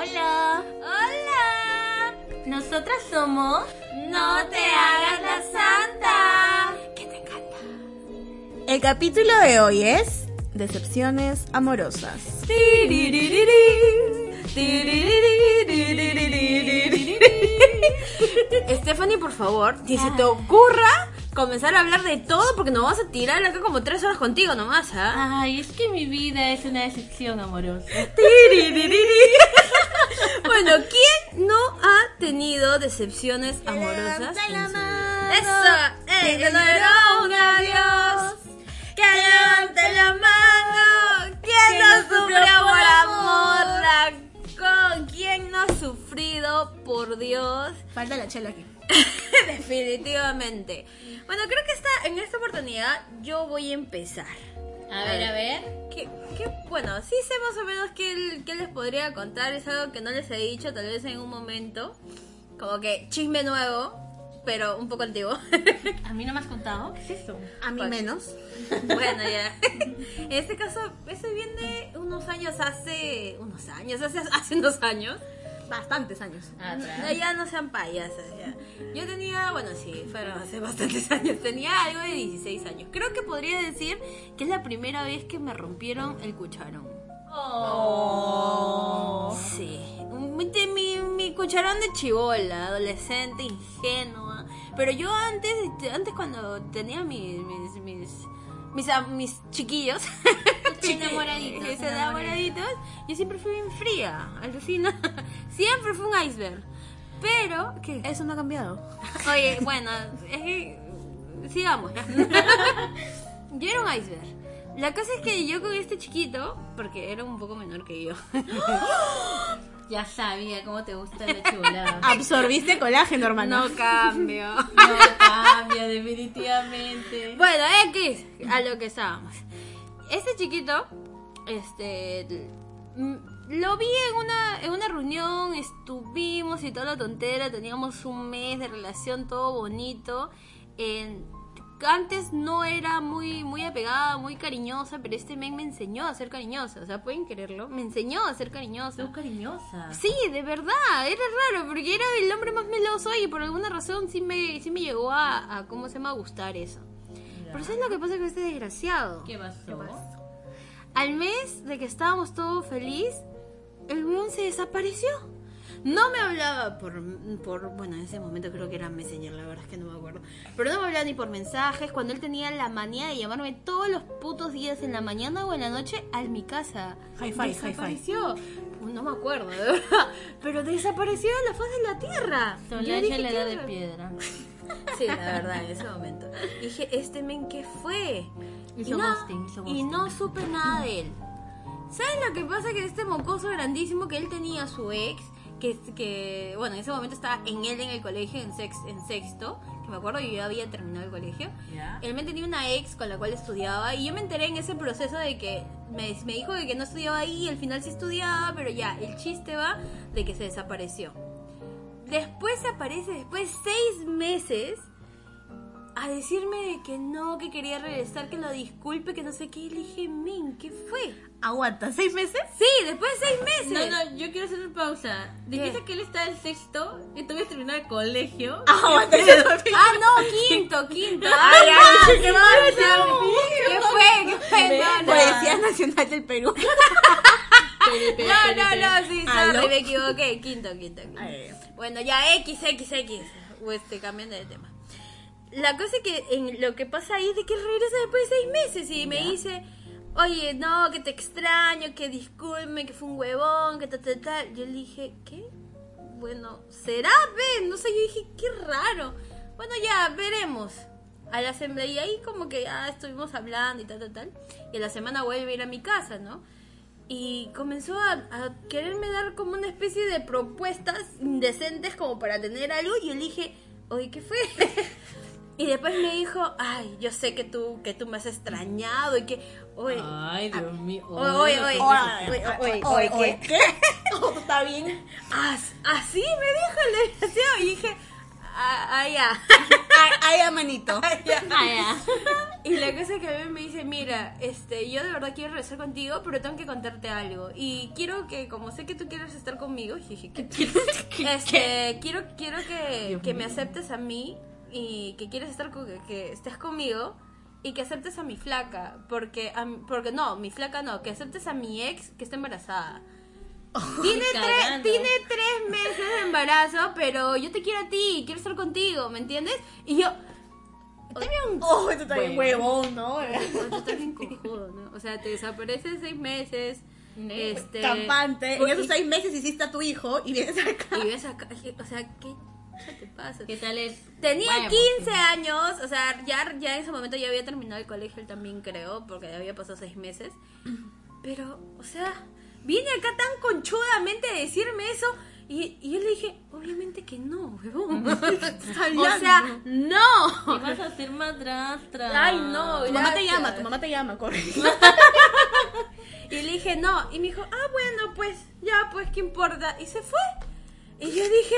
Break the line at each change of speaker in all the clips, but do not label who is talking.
Hola.
Hola.
Nosotras somos
No te hagas la santa.
Que te encanta.
El capítulo de hoy es Decepciones amorosas.
Stephanie, por favor, si se te ocurra comenzar a hablar de todo porque nos vamos a tirar acá como tres horas contigo nomás, ¿ah?
Ay, es que mi vida es una decepción amorosa.
bueno, ¿quién no ha tenido decepciones amorosas?
la
su
mano.
vida? Eso, ¡Ey, que no un adiós. Que levante la mano. ¿Quién no sufrió por amor? La con quién no ha sufrido por Dios?
Falta la chela aquí.
Definitivamente. Bueno, creo que esta, en esta oportunidad yo voy a empezar.
A ver, a ver.
Que, que, bueno, sí sé más o menos qué, qué les podría contar. Es algo que no les he dicho, tal vez en un momento. Como que chisme nuevo, pero un poco antiguo.
¿A mí no me has contado? ¿Qué es eso?
A mí
Pues-
menos.
bueno, ya. En este caso, ese viene unos años hace. Unos años, hace, hace unos años.
Bastantes años.
No, ya no sean payasas, ya. Yo tenía, bueno, sí, fueron hace bastantes años. Tenía algo de 16 años. Creo que podría decir que es la primera vez que me rompieron el cucharón.
Oh.
Sí, mi, mi, mi cucharón de chivola, adolescente, ingenua. Pero yo antes, este, antes cuando tenía mis, mis, mis, mis, mis chiquillos,
Enamoraditos,
mis enamoraditos, yo siempre fui bien fría, alucina. Siempre fue un iceberg. Pero, ¿qué?
Eso no ha cambiado.
Oye, bueno, es que, sigamos. yo era un iceberg. La cosa es que yo con este chiquito, porque era un poco menor que yo,
Ya sabía cómo te gusta la chivolada.
Absorbiste colágeno, hermano.
no cambio.
No cambia, definitivamente.
Bueno, X, a lo que estábamos. Este chiquito, este, lo vi en una, en una reunión, estuvimos y toda la tontera, teníamos un mes de relación, todo bonito. En- antes no era muy, muy apegada, muy cariñosa, pero este men me enseñó a ser cariñosa, o sea, pueden quererlo, me enseñó a ser cariñosa.
Sos cariñosa.
Sí, de verdad, era raro, porque era el hombre más meloso y por alguna razón sí me, sí me llegó a, a, ¿cómo se llama?, a gustar eso. Pero ¿sabes lo que pasa con este desgraciado?
¿Qué pasó?
Al mes de que estábamos todos feliz, el weón se desapareció. No me hablaba por, por, bueno, en ese momento creo que era Messenger, la verdad es que no me acuerdo. Pero no me hablaba ni por mensajes, cuando él tenía la manía de llamarme todos los putos días en la mañana o en la noche a mi casa.
Hi-fi, hi-fi.
Desapareció. No me acuerdo, de verdad. Pero desapareció de la faz de la tierra. Yo
Solange
dije,
la edad
"¿Qué
de
raro?".
piedra.
Sí, la verdad, en ese momento. Dije, ¿este men qué fue?
Hizo
y, no,
ghosting, hizo
y no supe nada de él. ¿Sabes lo que pasa? Que este mocoso grandísimo que él tenía su ex, que, que bueno, en ese momento estaba en él en el colegio, en, sex, en sexto, que me acuerdo, yo ya había terminado el colegio.
¿Ya?
Él me tenía una ex con la cual estudiaba y yo me enteré en ese proceso de que me, me dijo que no estudiaba ahí y al final sí estudiaba, pero ya, el chiste va de que se desapareció. Después aparece, después de seis meses, a decirme de que no, que quería regresar, que lo disculpe, que no sé qué. Y le dije, men, ¿qué fue?
Aguanta, ¿seis meses?
Sí, después de seis meses.
No, no, yo quiero hacer una pausa. Dijiste que él está en sexto y tú habías terminado el colegio.
Aguanta,
Ah, no, quinto, quinto. Ay, ay, qué. ¿Qué fue? ¿Qué fue? No, no.
Policía Nacional del Perú.
No, no, no, sí,
¿Aló?
sorry, me equivoqué. Quinto, quinto, quinto.
Ay.
Bueno, ya X, X, X. Pues te cambiando de tema. La cosa es que en lo que pasa ahí es de que él regresa después de seis meses y me dice, oye, no, que te extraño, que disculpe, que fue un huevón, que tal, tal, tal. Yo le dije, ¿qué? Bueno, ¿será? Ve, no sé, yo dije, qué raro. Bueno, ya, veremos. A la semana, y ahí como que ya estuvimos hablando y tal, tal, tal. Y a la semana vuelve a ir a mi casa, ¿no? Y comenzó a, a quererme dar como una especie de propuestas indecentes como para tener algo. Y yo le dije, oye, ¿qué fue? y después me dijo, ay, yo sé que tú, que tú me has extrañado y que, oye,
Ay, Dios mío.
oye, oye, oye, oye, oye,
¿Qué? ¿Todo está bien?
As- así me dijo el desgraciado. Y dije, ah, ah, ya.
Ay, ay, manito.
Ah.
Y la cosa que a mí me dice, mira, este, yo de verdad quiero regresar contigo, pero tengo que contarte algo. Y quiero que, como sé que tú quieres estar conmigo, dije, este, quiero, quiero que, que me aceptes a mí y que quieres estar con, que estés conmigo y que aceptes a mi flaca, porque, a porque no, mi flaca no, que aceptes a mi ex que está embarazada. Tiene tres, tiene tres meses de embarazo, pero yo te quiero a ti, quiero estar contigo, ¿me entiendes? Y yo,
Oh, esto está bien huevón, ¿no?
Oye, tú estás bien cojudo, ¿no? O sea, te desapareces seis meses. Este,
Campante. En esos seis meses hiciste a tu hijo y vienes acá.
Y ves acá, o sea, ¿qué te pasa?
¿Qué tal es?
Tenía
Vaya,
15 años, o sea, ya, ya en ese momento ya había terminado el colegio, él también creo, porque ya había pasado seis meses. Pero, o sea, viene acá tan conchudamente a decirme eso. Y, y yo le dije, obviamente que no, huevón. o sea, no.
Y vas a ser madrastra.
Ay, no.
Tu mamá te llama, tu mamá te llama, corre.
Y le dije, no. Y me dijo, ah, bueno, pues, ya, pues, ¿qué importa? Y se fue. Y yo dije,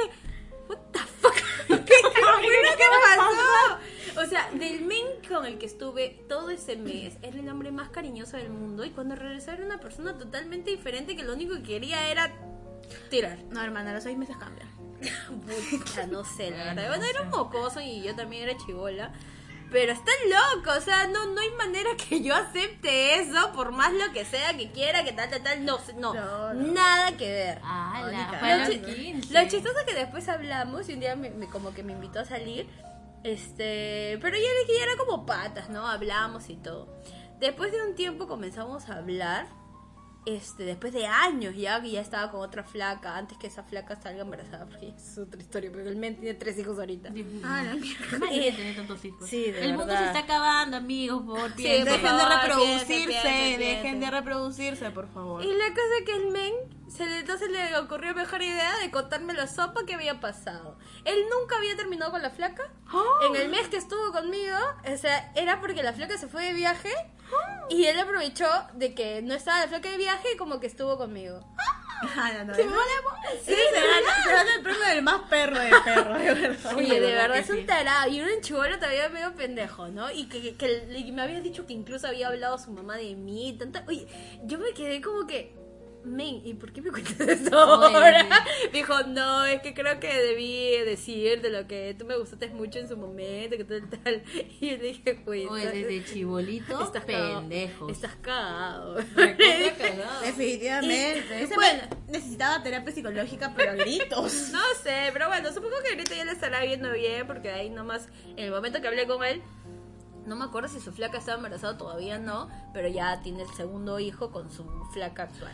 what the fuck? ¿Qué, fue que pasó? O sea, del men con el que estuve todo ese mes, era el hombre más cariñoso del mundo. Y cuando regresé era una persona totalmente diferente que lo único que quería era tirar.
No, hermana, los seis meses cambian.
Pucha, no sé, la verdad. Bueno, era un mocoso y yo también era chivola. Pero está loco, o sea, no, no hay manera que yo acepte eso, por más lo que sea que quiera, que tal, tal, tal, no, sé, no,
No, no.
nada que ver.
Ah, la
Lo,
para
chi-
los 15.
lo chistoso es que después hablamos y un día me, me- como que me invitó a salir, este, pero ya ya era como patas, ¿no? Hablamos y todo. Después de un tiempo comenzamos a hablar, este, después de años ya, que ya estaba con otra flaca, antes que esa flaca salga embarazada, porque es otra historia, pero el men tiene tres hijos ahorita.
Ah, mierda.
Qué mal que tener tantos hijos.
Sí, de
El mundo
verdad.
se está acabando, amigos, por
Sí,
piensen.
por
Dejen de
favor,
reproducirse, dejen de reproducirse, por favor.
Y la cosa es que el men se le, entonces le ocurrió mejor idea de contarme la sopa que había pasado. Él nunca había terminado con la flaca. En el mes que estuvo conmigo, o sea, era porque la flaca se fue de viaje y él aprovechó de que no estaba la flaca de viaje y como que estuvo conmigo.
Ah, no, no,
Sí,
no. Sí, el premio del más perro de perro, de verdad.
Oye, de verdad es un tarado y un enchivolo todavía medio pendejo, ¿no? Y que, que- que le- me había dicho que incluso había hablado su mamá de mí tanta... Oye, yo me quedé como que... Men, ¿y por qué me cuentas esto
Oye,
ahora? Me dijo, no, es que creo que debí decir de lo que tú me gustaste mucho en su momento, que tal, tal. Y yo le dije, oye,
Oye,
estás-
desde chibolito,
estás cagado.
pendejos.
Estás cagado.
Cagado.
Definitivamente.
Y- bueno.
necesitaba terapia psicológica, pero gritos.
No sé, pero bueno, supongo que ahorita ya le estará viendo bien, porque ahí nomás, en el momento que hablé con él, no me acuerdo si su flaca estaba embarazada todavía no, pero ya tiene el segundo hijo con su flaca actual.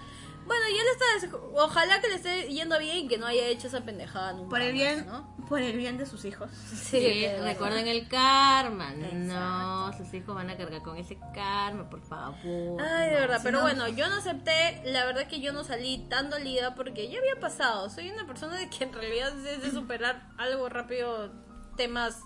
Bueno, ya le está, ojalá que le esté yendo bien y que no haya hecho esa pendejada nunca.
Por el
más,
bien,
¿no?
por el bien de sus hijos.
Sí,
verdad.
recuerden el karma. No, sus hijos van a cargar con ese karma, por favor.
Ay, de
No.
verdad,
si
pero
no-
bueno, yo no acepté, la verdad que yo no salí tan dolida porque ya había pasado. Soy una persona de que en realidad es de superar algo rápido, temas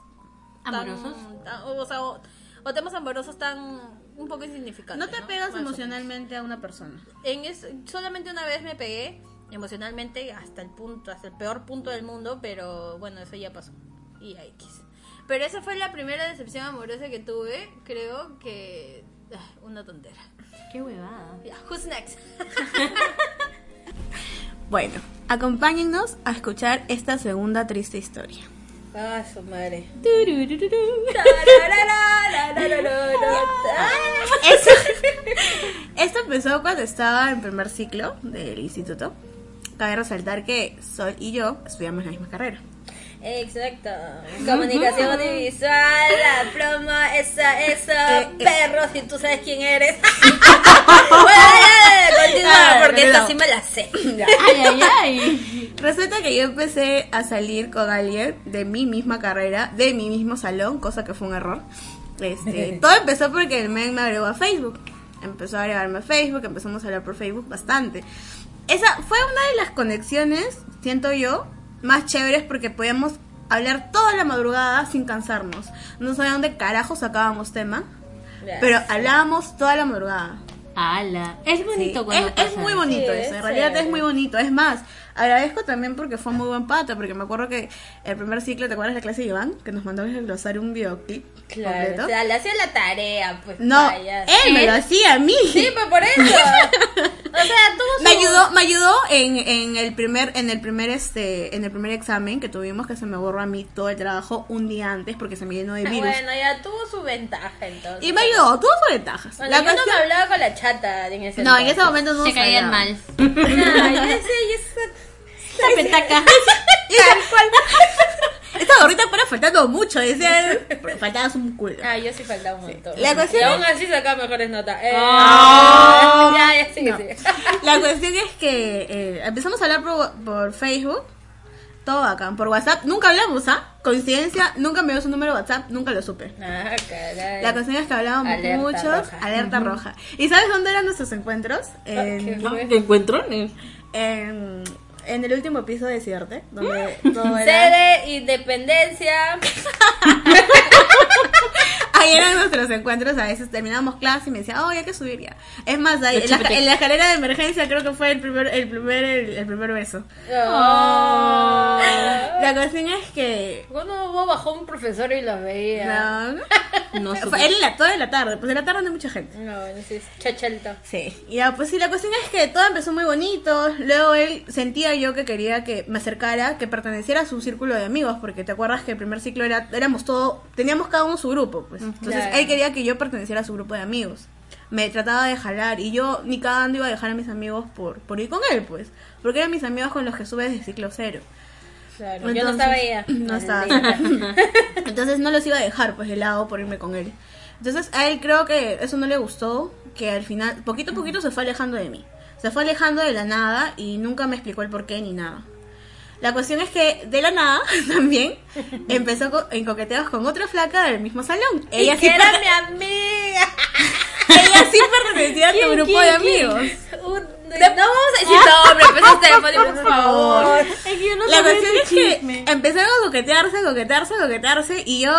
tan-
¿Amorosos?
tan- o, sea, o, o temas amorosos tan un poco insignificantes.
No te pegas emocionalmente a una persona.
En es, solamente una vez me pegué emocionalmente hasta el punto, hasta el peor punto del mundo, pero bueno, eso ya pasó. Y ahí quise. Pero esa fue la primera decepción amorosa que tuve, creo que ah, una tontera.
Qué huevada.
Ya, who's next?
Bueno, acompáñennos a escuchar esta segunda triste historia.
Ah, su madre.
Esto, esto empezó cuando estaba en primer ciclo del instituto. Cabe resaltar que Sol y yo estudiamos la misma carrera.
Exacto. Comunicación audiovisual, la ploma, esa, esa,
Eh, eh.
perro, si tú sabes quién eres. continúa,
Ah,
porque esta sí me la sé.
Ay, ay, ay.
Resulta que yo empecé a salir con alguien de mi misma carrera, de mi mismo salón, cosa que fue un error. Este, todo empezó porque el men me agregó a Facebook. Empezó a agregarme a Facebook, empezamos a hablar por Facebook bastante. Esa fue una de las conexiones, siento yo, más chéveres porque podíamos hablar toda la madrugada sin cansarnos. No sabía dónde carajo sacábamos tema, pero hablábamos toda la madrugada.
Ala. Es bonito
Sí,
cuando
es,
pasa.
es muy bonito
Sí,
eso,
es
en realidad es muy bonito. Es más, agradezco también porque fue muy buen pata, porque me acuerdo que el primer ciclo, ¿te acuerdas de la clase de Iván? Que nos mandó a desglosar un videoclip
Claro,
completo.
o sea, le hacía la tarea, pues.
no,
vaya.
él me lo hacía a mí.
Sí, pues por eso. o sea, tuvo su...
Me ayudó, me ayudó en, en el primer, en el primer este, en el primer examen que tuvimos que se me borró a mí todo el trabajo un día antes porque se me llenó de virus.
Bueno, ya tuvo su ventaja entonces.
y me ayudó, tuvo sus ventajas.
Bueno,
La
yo no me hablaba con la chata en ese
no, en ese momento no
Se caían mal.
No, yo decía,
La petaca.
Esta gorrita para faltando mucho, decía Faltabas un culo.
Ah, yo sí faltaba un montón.
La cuestión
y aún así sacaba mejores notas. Eh,
Ah.
Ya, ya, sigue,
No.
sigue.
La cuestión es que eh, empezamos a hablar por, por Facebook. Todo bacán. Por WhatsApp. Nunca hablamos, ¿ah? Coincidencia. Nunca me dio su número de WhatsApp. Nunca lo supe.
Ah, caray.
La cuestión es que hablábamos
Alerta
muchos.
roja.
Alerta roja. ¿Y sabes dónde eran nuestros encuentros? En,
¿Qué?
No, ¿Te encuentrones?
en, en el último piso de Cierte. Donde todo era...
Sede, independencia.
Ahí eran nuestros encuentros, a veces terminábamos clase y me decía, oh, hay que subir ya. Es más, ahí, en, la, en la escalera de emergencia creo que fue el primer, el primer, el, el primer beso.
Oh.
La cuestión es que...
Cuando bajó un profesor y lo veía.
No,
No
fue
supe.
en la, toda la tarde, pues en la tarde no hay mucha gente.
No, sí, es chachalto.
Sí, ya, pues sí, la cuestión es que todo empezó muy bonito. Luego él sentía yo que quería que me acercara, que perteneciera a su círculo de amigos, porque te acuerdas que el primer ciclo era, éramos todos, teníamos cada uno su grupo, pues. Entonces
Claro.
él quería que yo perteneciera a su grupo de amigos. Me trataba de jalar y yo ni cagando iba a dejar a mis amigos por, por ir con él, pues. Porque eran mis amigos con los que sube desde ciclo cero.
Claro, yo no
Entonces,
estaba ella.
No estaba. Entonces no los iba a dejar pues de lado por irme con él. Entonces a él creo que eso no le gustó, que al final, poquito a poquito se fue alejando de mí. Se fue alejando de la nada y nunca me explicó el por qué ni nada. La cuestión es que de la nada también empezó co- en coqueteos con otra flaca del mismo salón. Ella sí,
que era mi amiga.
ella sí pertenecía a tu
¿Quién,
grupo de amigos.
Un- no vamos a decir nombre, pues Stephanie, por favor.
Es que yo no
La cuestión es que
chisme.
empezaron a coquetearse, a coquetearse, a coquetearse y yo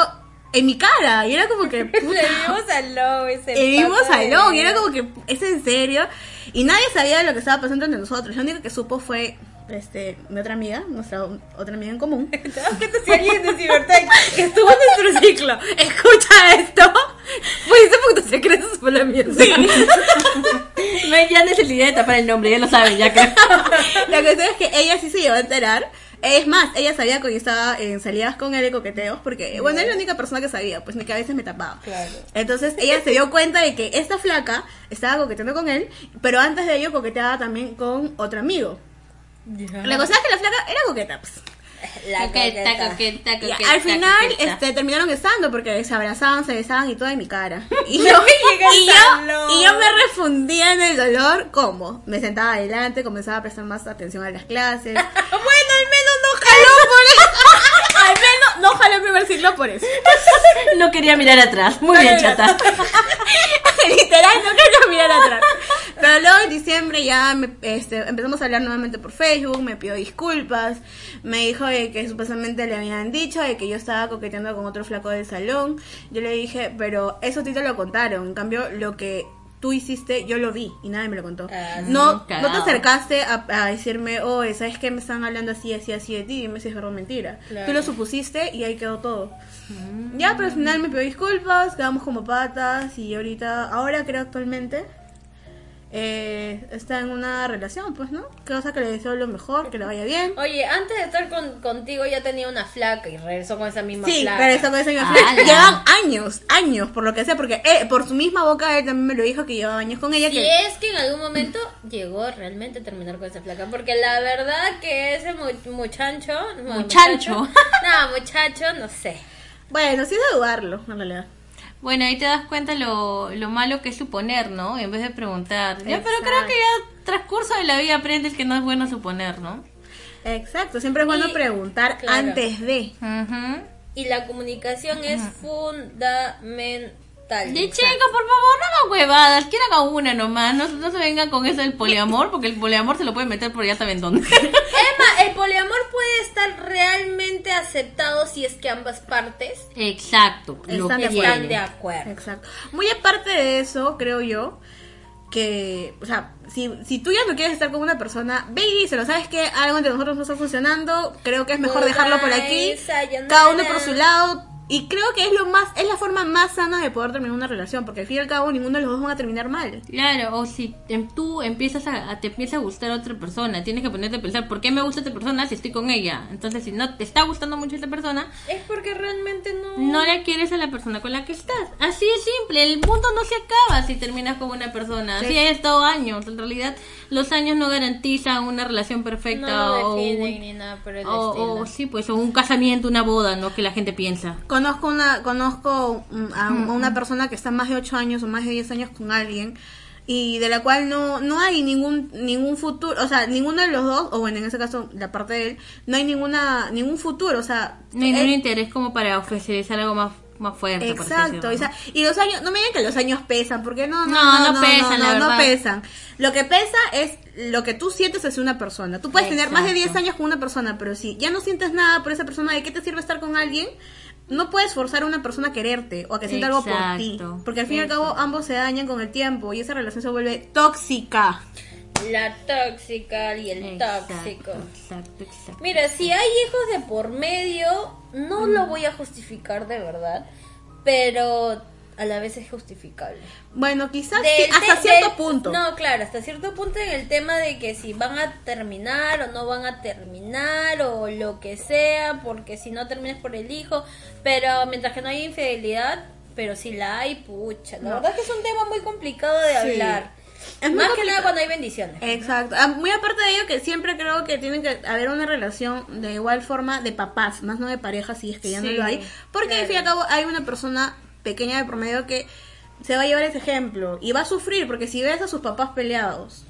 en mi cara. Y era como que...
Le
puta,
dimos al lobo ese
mismo
pato de-
salón, y era como que, ¿es en serio? Y nadie sabía lo que estaba pasando entre nosotros. Lo único que supo fue este, mi otra amiga, nuestra otra amiga en común.
Si alguien de Cibertech que estuvo en nuestro ciclo escucha esto, pues ese punto secreto fue la mierda.
No hay ya necesidad de tapar el nombre, ya lo saben, ya creo.
La cuestión es que ella sí se llegó a enterar. Es más, ella sabía que yo estaba en salidas con él de coqueteos, porque, bueno, es la única persona que sabía, pues ni que a veces me tapaba.
Claro.
Entonces ella se dio cuenta de que esta flaca estaba coqueteando con él, pero antes de ello coqueteaba también con otro amigo. La cosa es que la flaca era coqueta, pues.
La
Coqueta,
coqueta.
coqueta,
Y
coqueta.
al final
coqueta.
este, terminaron estando porque se abrazaban, se besaban y todo en mi cara. Y yo, y yo, y yo me refundía en el dolor. ¿Cómo? Me sentaba adelante, comenzaba a prestar más atención a las clases.
bueno, al menos no
jaló por eso. Al menos no jaló el primer ciclo por eso.
No quería mirar atrás. Muy bien, chata.
Literal, no quería mirar atrás. Pero luego en diciembre ya me- este, empezamos a hablar nuevamente por Facebook, me pidió disculpas, me dijo de que supuestamente le habían dicho de que yo estaba coqueteando con otro flaco del salón. Yo le dije, pero eso a ti te lo contaron, en cambio lo que tú hiciste yo lo vi y nadie me lo contó.
Ah,
no, no te acercaste a, a decirme, oh, ¿sabes qué? Me están hablando así, así, así de ti, dime si es verdad mentira.
Claro.
Tú lo supusiste y ahí quedó todo. Ya, pero al final me pidió disculpas, quedamos como patas y ahorita, ahora creo actualmente, eh, está en una relación, pues, ¿no? Cosa que le deseo lo mejor, que le vaya bien.
Oye, antes de estar con, contigo ya tenía una flaca y regresó con esa misma
Sí,
flaca.
pero esta cosa misma
Ah,
flaca. Llevan años, años, por lo que sé, porque eh, por su misma boca él también me lo dijo que llevaba años con ella. Que
es que en algún momento llegó realmente a terminar con esa flaca. Porque la verdad que ese mu- muchacho. no,
Muchacho.
No, muchacho, no sé.
Bueno, sí es de dudarlo, en realidad.
Bueno, ahí te das cuenta lo, lo malo que es suponer, ¿no? En vez de preguntar. Ya, pero creo que ya transcurso de la vida aprendes que no es bueno suponer, ¿no?
Exacto, siempre es bueno
Y-
preguntar
claro.
antes de.
Y la comunicación es fundamental.
De chicos, por favor, no hagan huevadas, quieren hagan una nomás, no, no se vengan con eso del poliamor, porque el poliamor se lo pueden meter por ya saben dónde.
Emma, el poliamor puede estar realmente aceptado si es que ambas partes
Exacto, lo
Están de
que
acuerdo.
están de acuerdo.
Exacto. Muy aparte de eso, creo yo, que, o sea, si, si tú ya no quieres estar con una persona, ve y díselo, ¿sabes que Algo entre nosotros no está funcionando, creo que es mejor dejarlo por aquí, cada uno por su lado, y creo que es lo más, es la forma más sana de poder terminar una relación, porque al fin y al cabo ninguno de los dos van a terminar mal.
Claro, o si em- tú empiezas a, a- te empieza a gustar otra persona, tienes que ponerte a pensar, ¿por qué me gusta esta persona si estoy con ella? Entonces, si no te está gustando mucho esta persona,
Es porque realmente no...
no le quieres a la persona con la que estás. Así de simple, el mundo no se acaba si terminas con una persona. Así
Sí.
ha estado años. En realidad, los años no garantizan una relación perfecta
No
o, un-
ni nada por el
o- o sí, pues, o un casamiento, una boda, ¿no? Que la gente piensa.
Conozco una, conozco a una persona que está más de 8 años o más de 10 años con alguien y de la cual no, no hay ningún, ningún futuro, o sea, ninguno de los dos, o bueno, en ese caso, la parte de él, no hay ninguna, ningún futuro, o sea,
No hay ningún interés como para ofrecer algo más, más fuerte.
Exacto, y los años, no me digan que los años pesan, porque no, no,
No,
no,
no pesan, la
no, no
verdad.
pesan. Lo que pesa es lo que tú sientes hacia una persona. Tú puedes tener más de 10
Exacto.
años con una persona, pero si ya no sientes nada por esa persona, ¿de qué te sirve estar con alguien? No puedes forzar a una persona a quererte o a que sienta algo por ti. Porque al fin y al cabo ambos se dañan con el tiempo y esa relación se vuelve tóxica.
La tóxica y el
Exacto,
tóxico.
Exacto, exacto.
Mira, si hay hijos de por medio, no lo voy a justificar de verdad, pero a la vez es justificable.
Bueno, quizás sí, hasta cierto
del-
punto.
No, claro, hasta cierto punto en el tema de que si van a terminar o no van a terminar o lo que sea, porque si no terminas por el hijo, pero mientras que no haya infidelidad, pero si la hay, pucha, la
No.
verdad que es un tema muy complicado de
Sí.
hablar.
Es
Más que nada cuando hay bendiciones.
Exacto. Ah, Muy aparte de ello que siempre creo que tiene que haber una relación de igual forma de papás, más no de pareja si es que ya no lo hay. Porque al fin y al cabo hay una persona pequeña de promedio que se va a llevar ese ejemplo y va a sufrir porque si ves a sus papás peleados.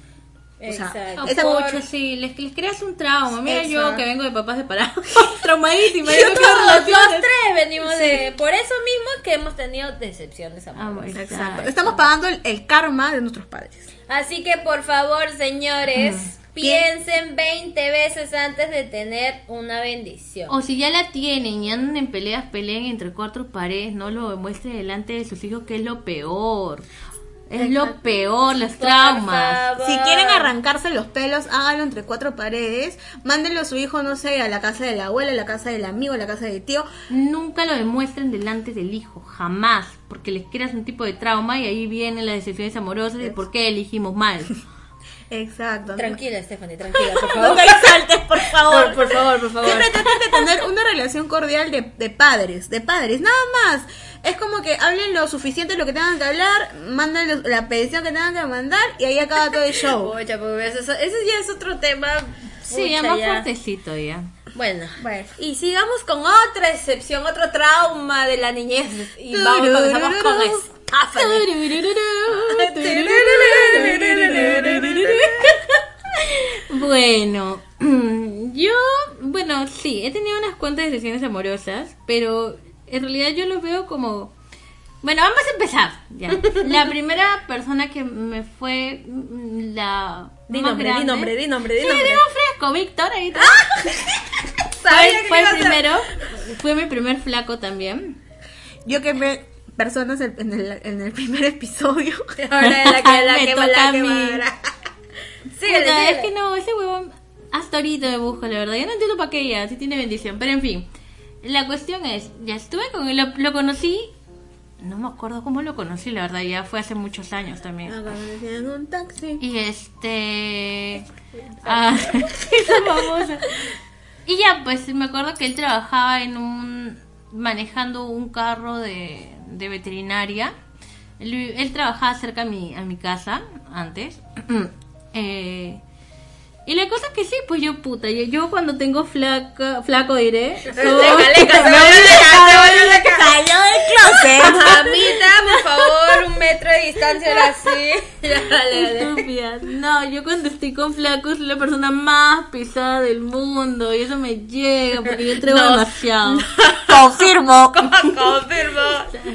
o sea,
Exacto.
esa
Pucha,
mucho-
sí, les, les creas un trauma. Mira yo que vengo de papás separados, traumadísima. Yo
todos, los tres venimos de... Por eso mismo que hemos tenido decepciones
Ah,
amorosas.
Exacto. Estamos pagando el, el karma de nuestros padres.
Así que por favor, señores, piensen 20 veces antes de tener una bendición.
O si ya la tienen y andan en peleas, peleen entre cuatro paredes, no lo muestren delante de sus hijos, que es lo peor. Es lo peor, los
Por
traumas.
Si quieren arrancarse los pelos, háganlo entre cuatro paredes. Mándenlo a su hijo, no sé, a la casa de la abuela, a la casa del amigo, a la casa del tío.
Nunca lo demuestren delante del hijo, jamás, porque les creas un tipo de trauma y ahí vienen las decepciones amorosas y por qué elegimos mal.
Exacto.
Tranquila, Stephanie, tranquila, por
No
favor.
te exaltes, por favor.
Por, por favor, por favor.
Siempre traten de tener una relación cordial de, de padres, de padres, nada más. Es como que hablen lo suficiente lo que tengan que hablar, mandan la petición que tengan que mandar y ahí acaba todo el show.
Pues, eso, ya es otro tema.
Sí, ya más fuertecito ya.
Bueno,
Bueno.
y sigamos con otra excepción, otro trauma de la niñez. Y vamos, comenzamos con
Bueno, yo, bueno, sí, he tenido unas cuantas decisiones amorosas, pero en realidad yo lo veo como... Bueno, vamos a empezar. Ya. La primera persona que me fue mm, la
Di
más
nombre, di
grande-
nombre, di nombre, di
Sí,
nombre.
digo fresco, Víctor, ahí está.
Sabía
fue,
que
fue el primero, fue mi primer flaco también.
Yo quemé personas en en el, en el primer episodio.
Ahora la que la
Me
que
toca
la
a
que
mí.
síguele.
es que no, ese huevón hasta ahorita me la verdad. Yo no entiendo para qué ya, si tiene bendición. Pero en fin, la cuestión es, ya estuve con él, lo, lo conocí, no me acuerdo cómo lo conocí, la verdad, ya fue hace muchos años también.
Me decían un taxi.
Y este... Ah, famosa. Y ya, pues me acuerdo que él trabajaba en un... manejando un carro de, de veterinaria. Él, trabajaba cerca a mi, a mi casa antes. Eh, y la cosa es que sí, pues yo puta, yo, yo cuando tengo flaca, flaco diré.
Leca, leca, se leca.
Salió del closet.
Mamita, por favor, un metro de distancia ahora sí. Ya, dale, dale.
Estúpidas. No, yo cuando estoy con flacos soy la persona más pesada del mundo y eso me llega porque yo entrego
No.
demasiado.
Confirmo.
Confirmo.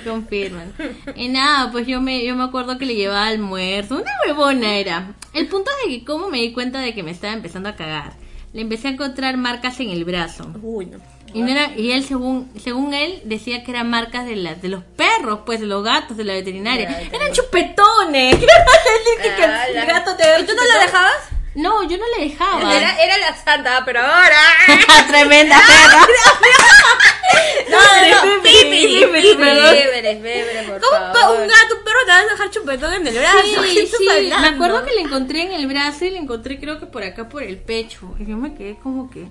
Confirman. Y nada, pues yo me, yo me acuerdo que le llevaba almuerzo. Una huevona era. El punto es de que cómo me di cuenta de que me estaba empezando a cagar. Le empecé a encontrar marcas en el brazo.
Uy, no.
Y, no era, y él, según según él, decía que eran marcas de, la, de los perros, pues, de los gatos, de la veterinaria. Eran chupetones. ¿Qué vas a decir que
Ah,
el gato te
¿Y tú no la dejabas?
No, yo no le dejaba.
Era, era la santa, pero ahora.
Tremenda perra.
No,
no, perdón.
Bébere, bébere, por
¿Cómo un, pa-
favor.
un gato, un perro te vas a dejar chupetón en el brazo? ¿Qué
Sí, sí, me acuerdo que le encontré en el brazo y le encontré creo que por acá por el pecho. Y yo me quedé como que,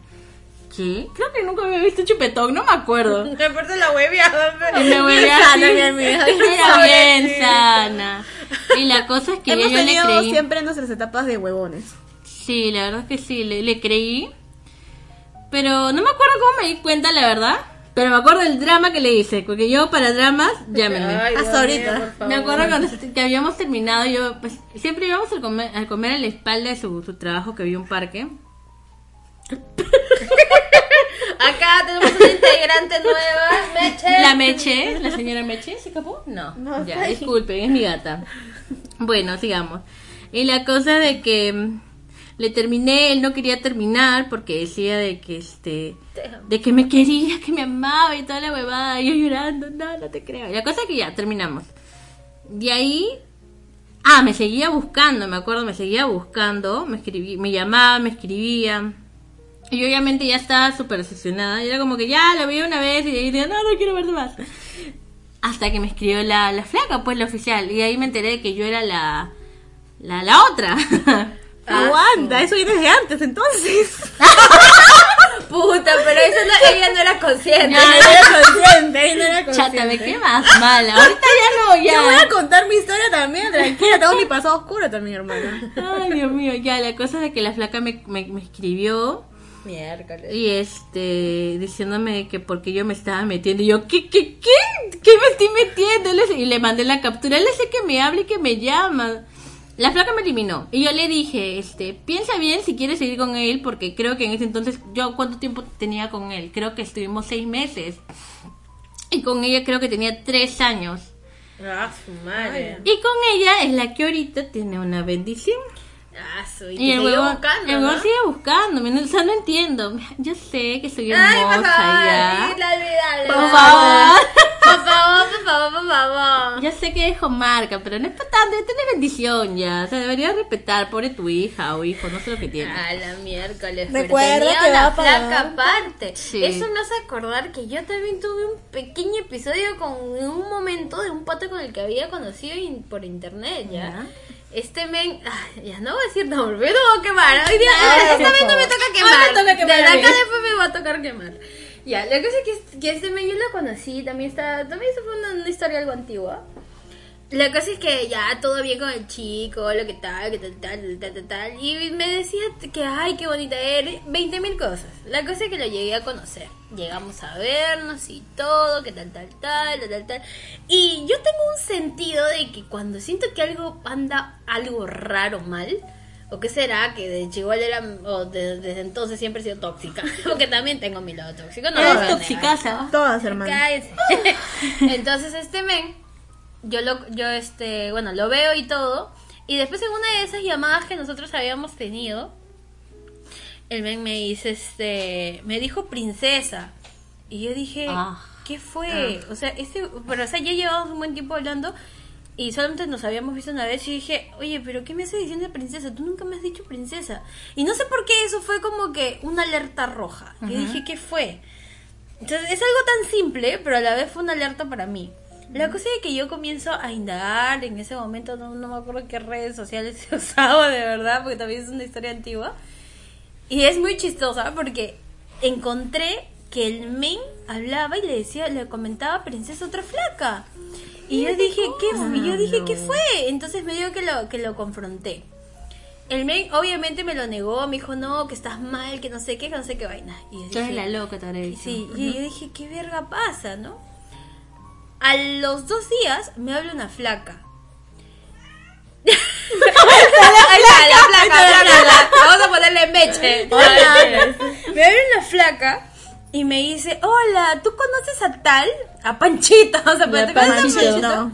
¿qué? Creo que nunca había visto chupetón, no me acuerdo.
Aparte la hueveada.
Me
Bien
así.
sana, mi amiga,
Era bien sana. Y la cosa es que
Hemos
yo le
tenido
creí.
siempre nuestras etapas de huevones.
Sí, la verdad es que sí, le, le creí. Pero no me acuerdo cómo me di cuenta, la verdad. Pero me acuerdo del drama que le hice. Porque yo para dramas, llámenme.
Ay,
Hasta ahorita.
Me acuerdo cuando que habíamos terminado, yo pues siempre íbamos a comer, a comer a la espalda de su, su trabajo que había un parque.
Acá tenemos una integrante nueva, Meche.
La Meche, la señora Meche, ¿se escapó? No,
No,
ya, disculpen, es mi gata. Bueno, sigamos. Y la cosa de que le terminé, él no quería terminar porque decía de que este de que me quería, que me amaba y toda la huevada, y yo llorando, no, no te creo. Y la cosa es que ya terminamos. De ahí Ah, me seguía buscando, me acuerdo, me seguía buscando, me escribí, me llamaba, me escribía. Y obviamente ya estaba súper decepcionada. Y era como que ya la vi una vez y de ahí dije, no, no quiero verte más. Hasta que me escribió la, la flaca, pues la oficial. Y ahí me enteré de que yo era la, la, la otra.
Aguanta, eso viene de antes entonces.
Puta, pero eso no, ella no era consciente.
Ya,
no era consciente, ahí no era consciente.
Chata, me quedé más mala. Ahorita ya no,
Yo voy
ya.
a contar mi historia también, tranquila, tengo mi pasado oscuro también, hermana.
Ay, Dios mío, ya. La cosa es de que la flaca me, me, me escribió.
Miércoles.
Y este, diciéndome que porque yo me estaba metiendo. Y yo, ¿qué, qué, qué? ¿Qué me estoy metiendo? Y le mandé la captura. Él dice que me hable y que me llama. La flaca me eliminó. Y yo le dije, este, piensa bien si quieres seguir con él, porque creo que en ese entonces, yo cuánto tiempo tenía con él. Creo que estuvimos seis meses. Y con ella creo que tenía tres años.
Ah, su madre.
Y con ella es la que ahorita tiene una bendición.
Ah, su. Y,
el huevón,
buscando,
el
¿no?
sigue buscándome, no, o sea, no entiendo. Yo sé que soy
Ay, por
hermosa
favor,
ya. Por favor.
Por favor, por favor, por favor.
Ya sé que dejo marca, pero no es para tanto, ya tienes bendición ya. O sea, deberías respetar, pobre tu hija o hijo, no sé lo que tiene.
A la miércoles.
Recuerda
pero tenía
que va
una
a pagar.
flaca aparte.
Sí.
Eso me hace acordar que yo también tuve un pequeño episodio con un momento de un pato con el que había conocido in- por internet, ¿ya?
Ya.
Este men, ay, ya no voy a decir nombre, no voy a quemar. Hoy día,
Ay,
esta vez no me toca quemar.
me toca quemar
De acá después me va a tocar quemar. Ya, la cosa es que, que este men yo lo conocí, también está, también eso fue una, una historia algo antigua. La cosa es que ya todo bien con el chico, lo que tal, que tal, tal, tal, tal, tal. Y me decía que, ay, qué bonita eres. 20 mil cosas. La cosa es que lo llegué a conocer. Llegamos a vernos y todo, que tal, tal, tal, tal, tal, tal. Y yo tengo un sentido de que cuando siento que algo anda algo raro mal, o qué será, que de chihuahua era, o de- desde entonces siempre he sido tóxica. o que también tengo mi lado tóxico. No
Eres toxicaza.
Todas, hermana.
Cállese. Entonces este men, yo lo, yo este, bueno, lo veo y todo. Y después en una de esas llamadas que nosotros habíamos tenido, el men me dice, este, me dijo princesa. Y yo dije,
Ah.
¿qué fue? O sea, este, pero o sea, ya llevamos un buen tiempo hablando y solamente nos habíamos visto una vez y dije, oye, pero ¿qué me hace diciendo princesa? Tú nunca me has dicho princesa. Y no sé por qué eso fue como que una alerta roja. Y yo dije, ¿qué fue? Entonces, es algo tan simple, pero a la vez fue una alerta para mí. La cosa es que yo comienzo a indagar, en ese momento no, no me acuerdo qué redes sociales he usado de verdad, porque también es una historia antigua. Y es muy chistosa porque encontré que el men hablaba y le decía, le comentaba princesa otra flaca. Y yo dije, ¿qué, y yo dije, ¿qué fue? Entonces me dio que lo, que lo confronté. El men obviamente me lo negó, me dijo, no, que estás mal, que no sé qué, que no sé qué vaina. Y yo
Tú eres
dije,
la loca, te habré dicho.
Sí, y yo dije, ¿qué verga pasa, no? A los dos días me habla una flaca. La flaca, la flaca. Vamos a ponerle meche. Me habla una flaca y me dice, hola, ¿tú conoces a tal? A Panchito. O sea, ¿te conoces a
Panchito.
Panchito?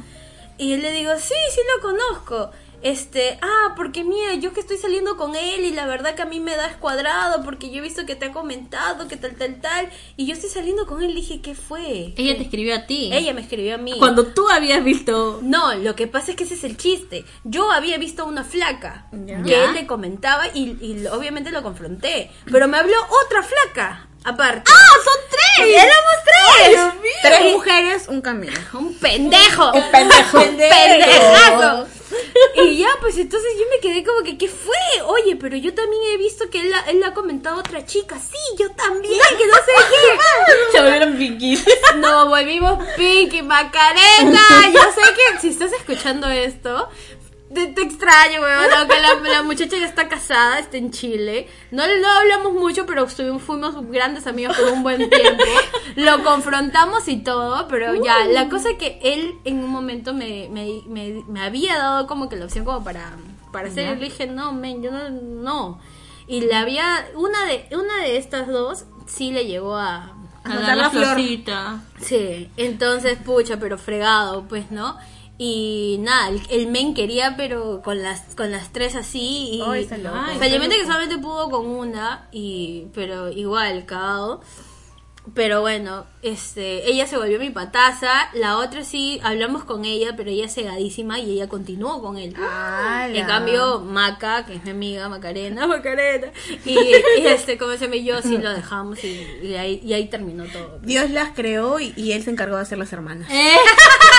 Y yo le digo, sí, sí lo conozco. Este, ah, porque mira, yo que estoy saliendo con él y la verdad que a mí me da escuadrado porque yo he visto que te ha comentado que tal, tal, tal, y yo estoy saliendo con él y dije, ¿qué fue?
Ella te escribió a ti.
Ella me escribió a mí.
Cuando tú habías visto.
No, lo que pasa es que ese es el chiste. Yo había visto a una flaca
Ya.
que
Ya.
él le comentaba y, y obviamente lo confronté. Pero me habló otra flaca, aparte.
¡Ah, son tres!
¡Éramos tres!
Tres mujeres, un camino.
Un pendejo.
Un pendejo.
Un pendejazo. Y ya, pues entonces yo me quedé como que, ¿qué fue? Oye, pero yo también he visto que él, la- él le ha comentado a otra chica. Sí, yo también, que no sé qué.
Se volvieron pinkies.
Nos volvimos Pinky Macarena. Yo sé que si estás escuchando esto, te, te extraño, weón. Aunque la, la muchacha ya está casada, está en Chile. No, no hablamos mucho, pero estuvimos, fuimos grandes amigos por un buen tiempo. Lo confrontamos y todo, pero ya, la cosa es que él en un momento me, me, me, me había dado como que la opción como para, para hacer. Y le dije, no, men, yo no, no. Y le había, una de, una de estas dos sí le llegó a,
A dar la
la flor.
florcita.
Sí, entonces, pucha, pero fregado, pues, ¿no? Y nada, el, el men quería, pero con las con las tres así. Y
Ay, está loco.
Ay,
felizmente que solamente pudo con una, y pero igual, cagado. Pero bueno, este, ella se volvió mi pataza, la otra sí, hablamos con ella, pero ella cegadísima y ella continuó con él.
Ala.
En cambio, Maca, que es mi amiga, Macarena, Macarena, y, y este, como se llama, yo sí lo dejamos y, y ahí, y ahí terminó todo.
Dios las creó y, y él se encargó de hacer las hermanas.
Eh,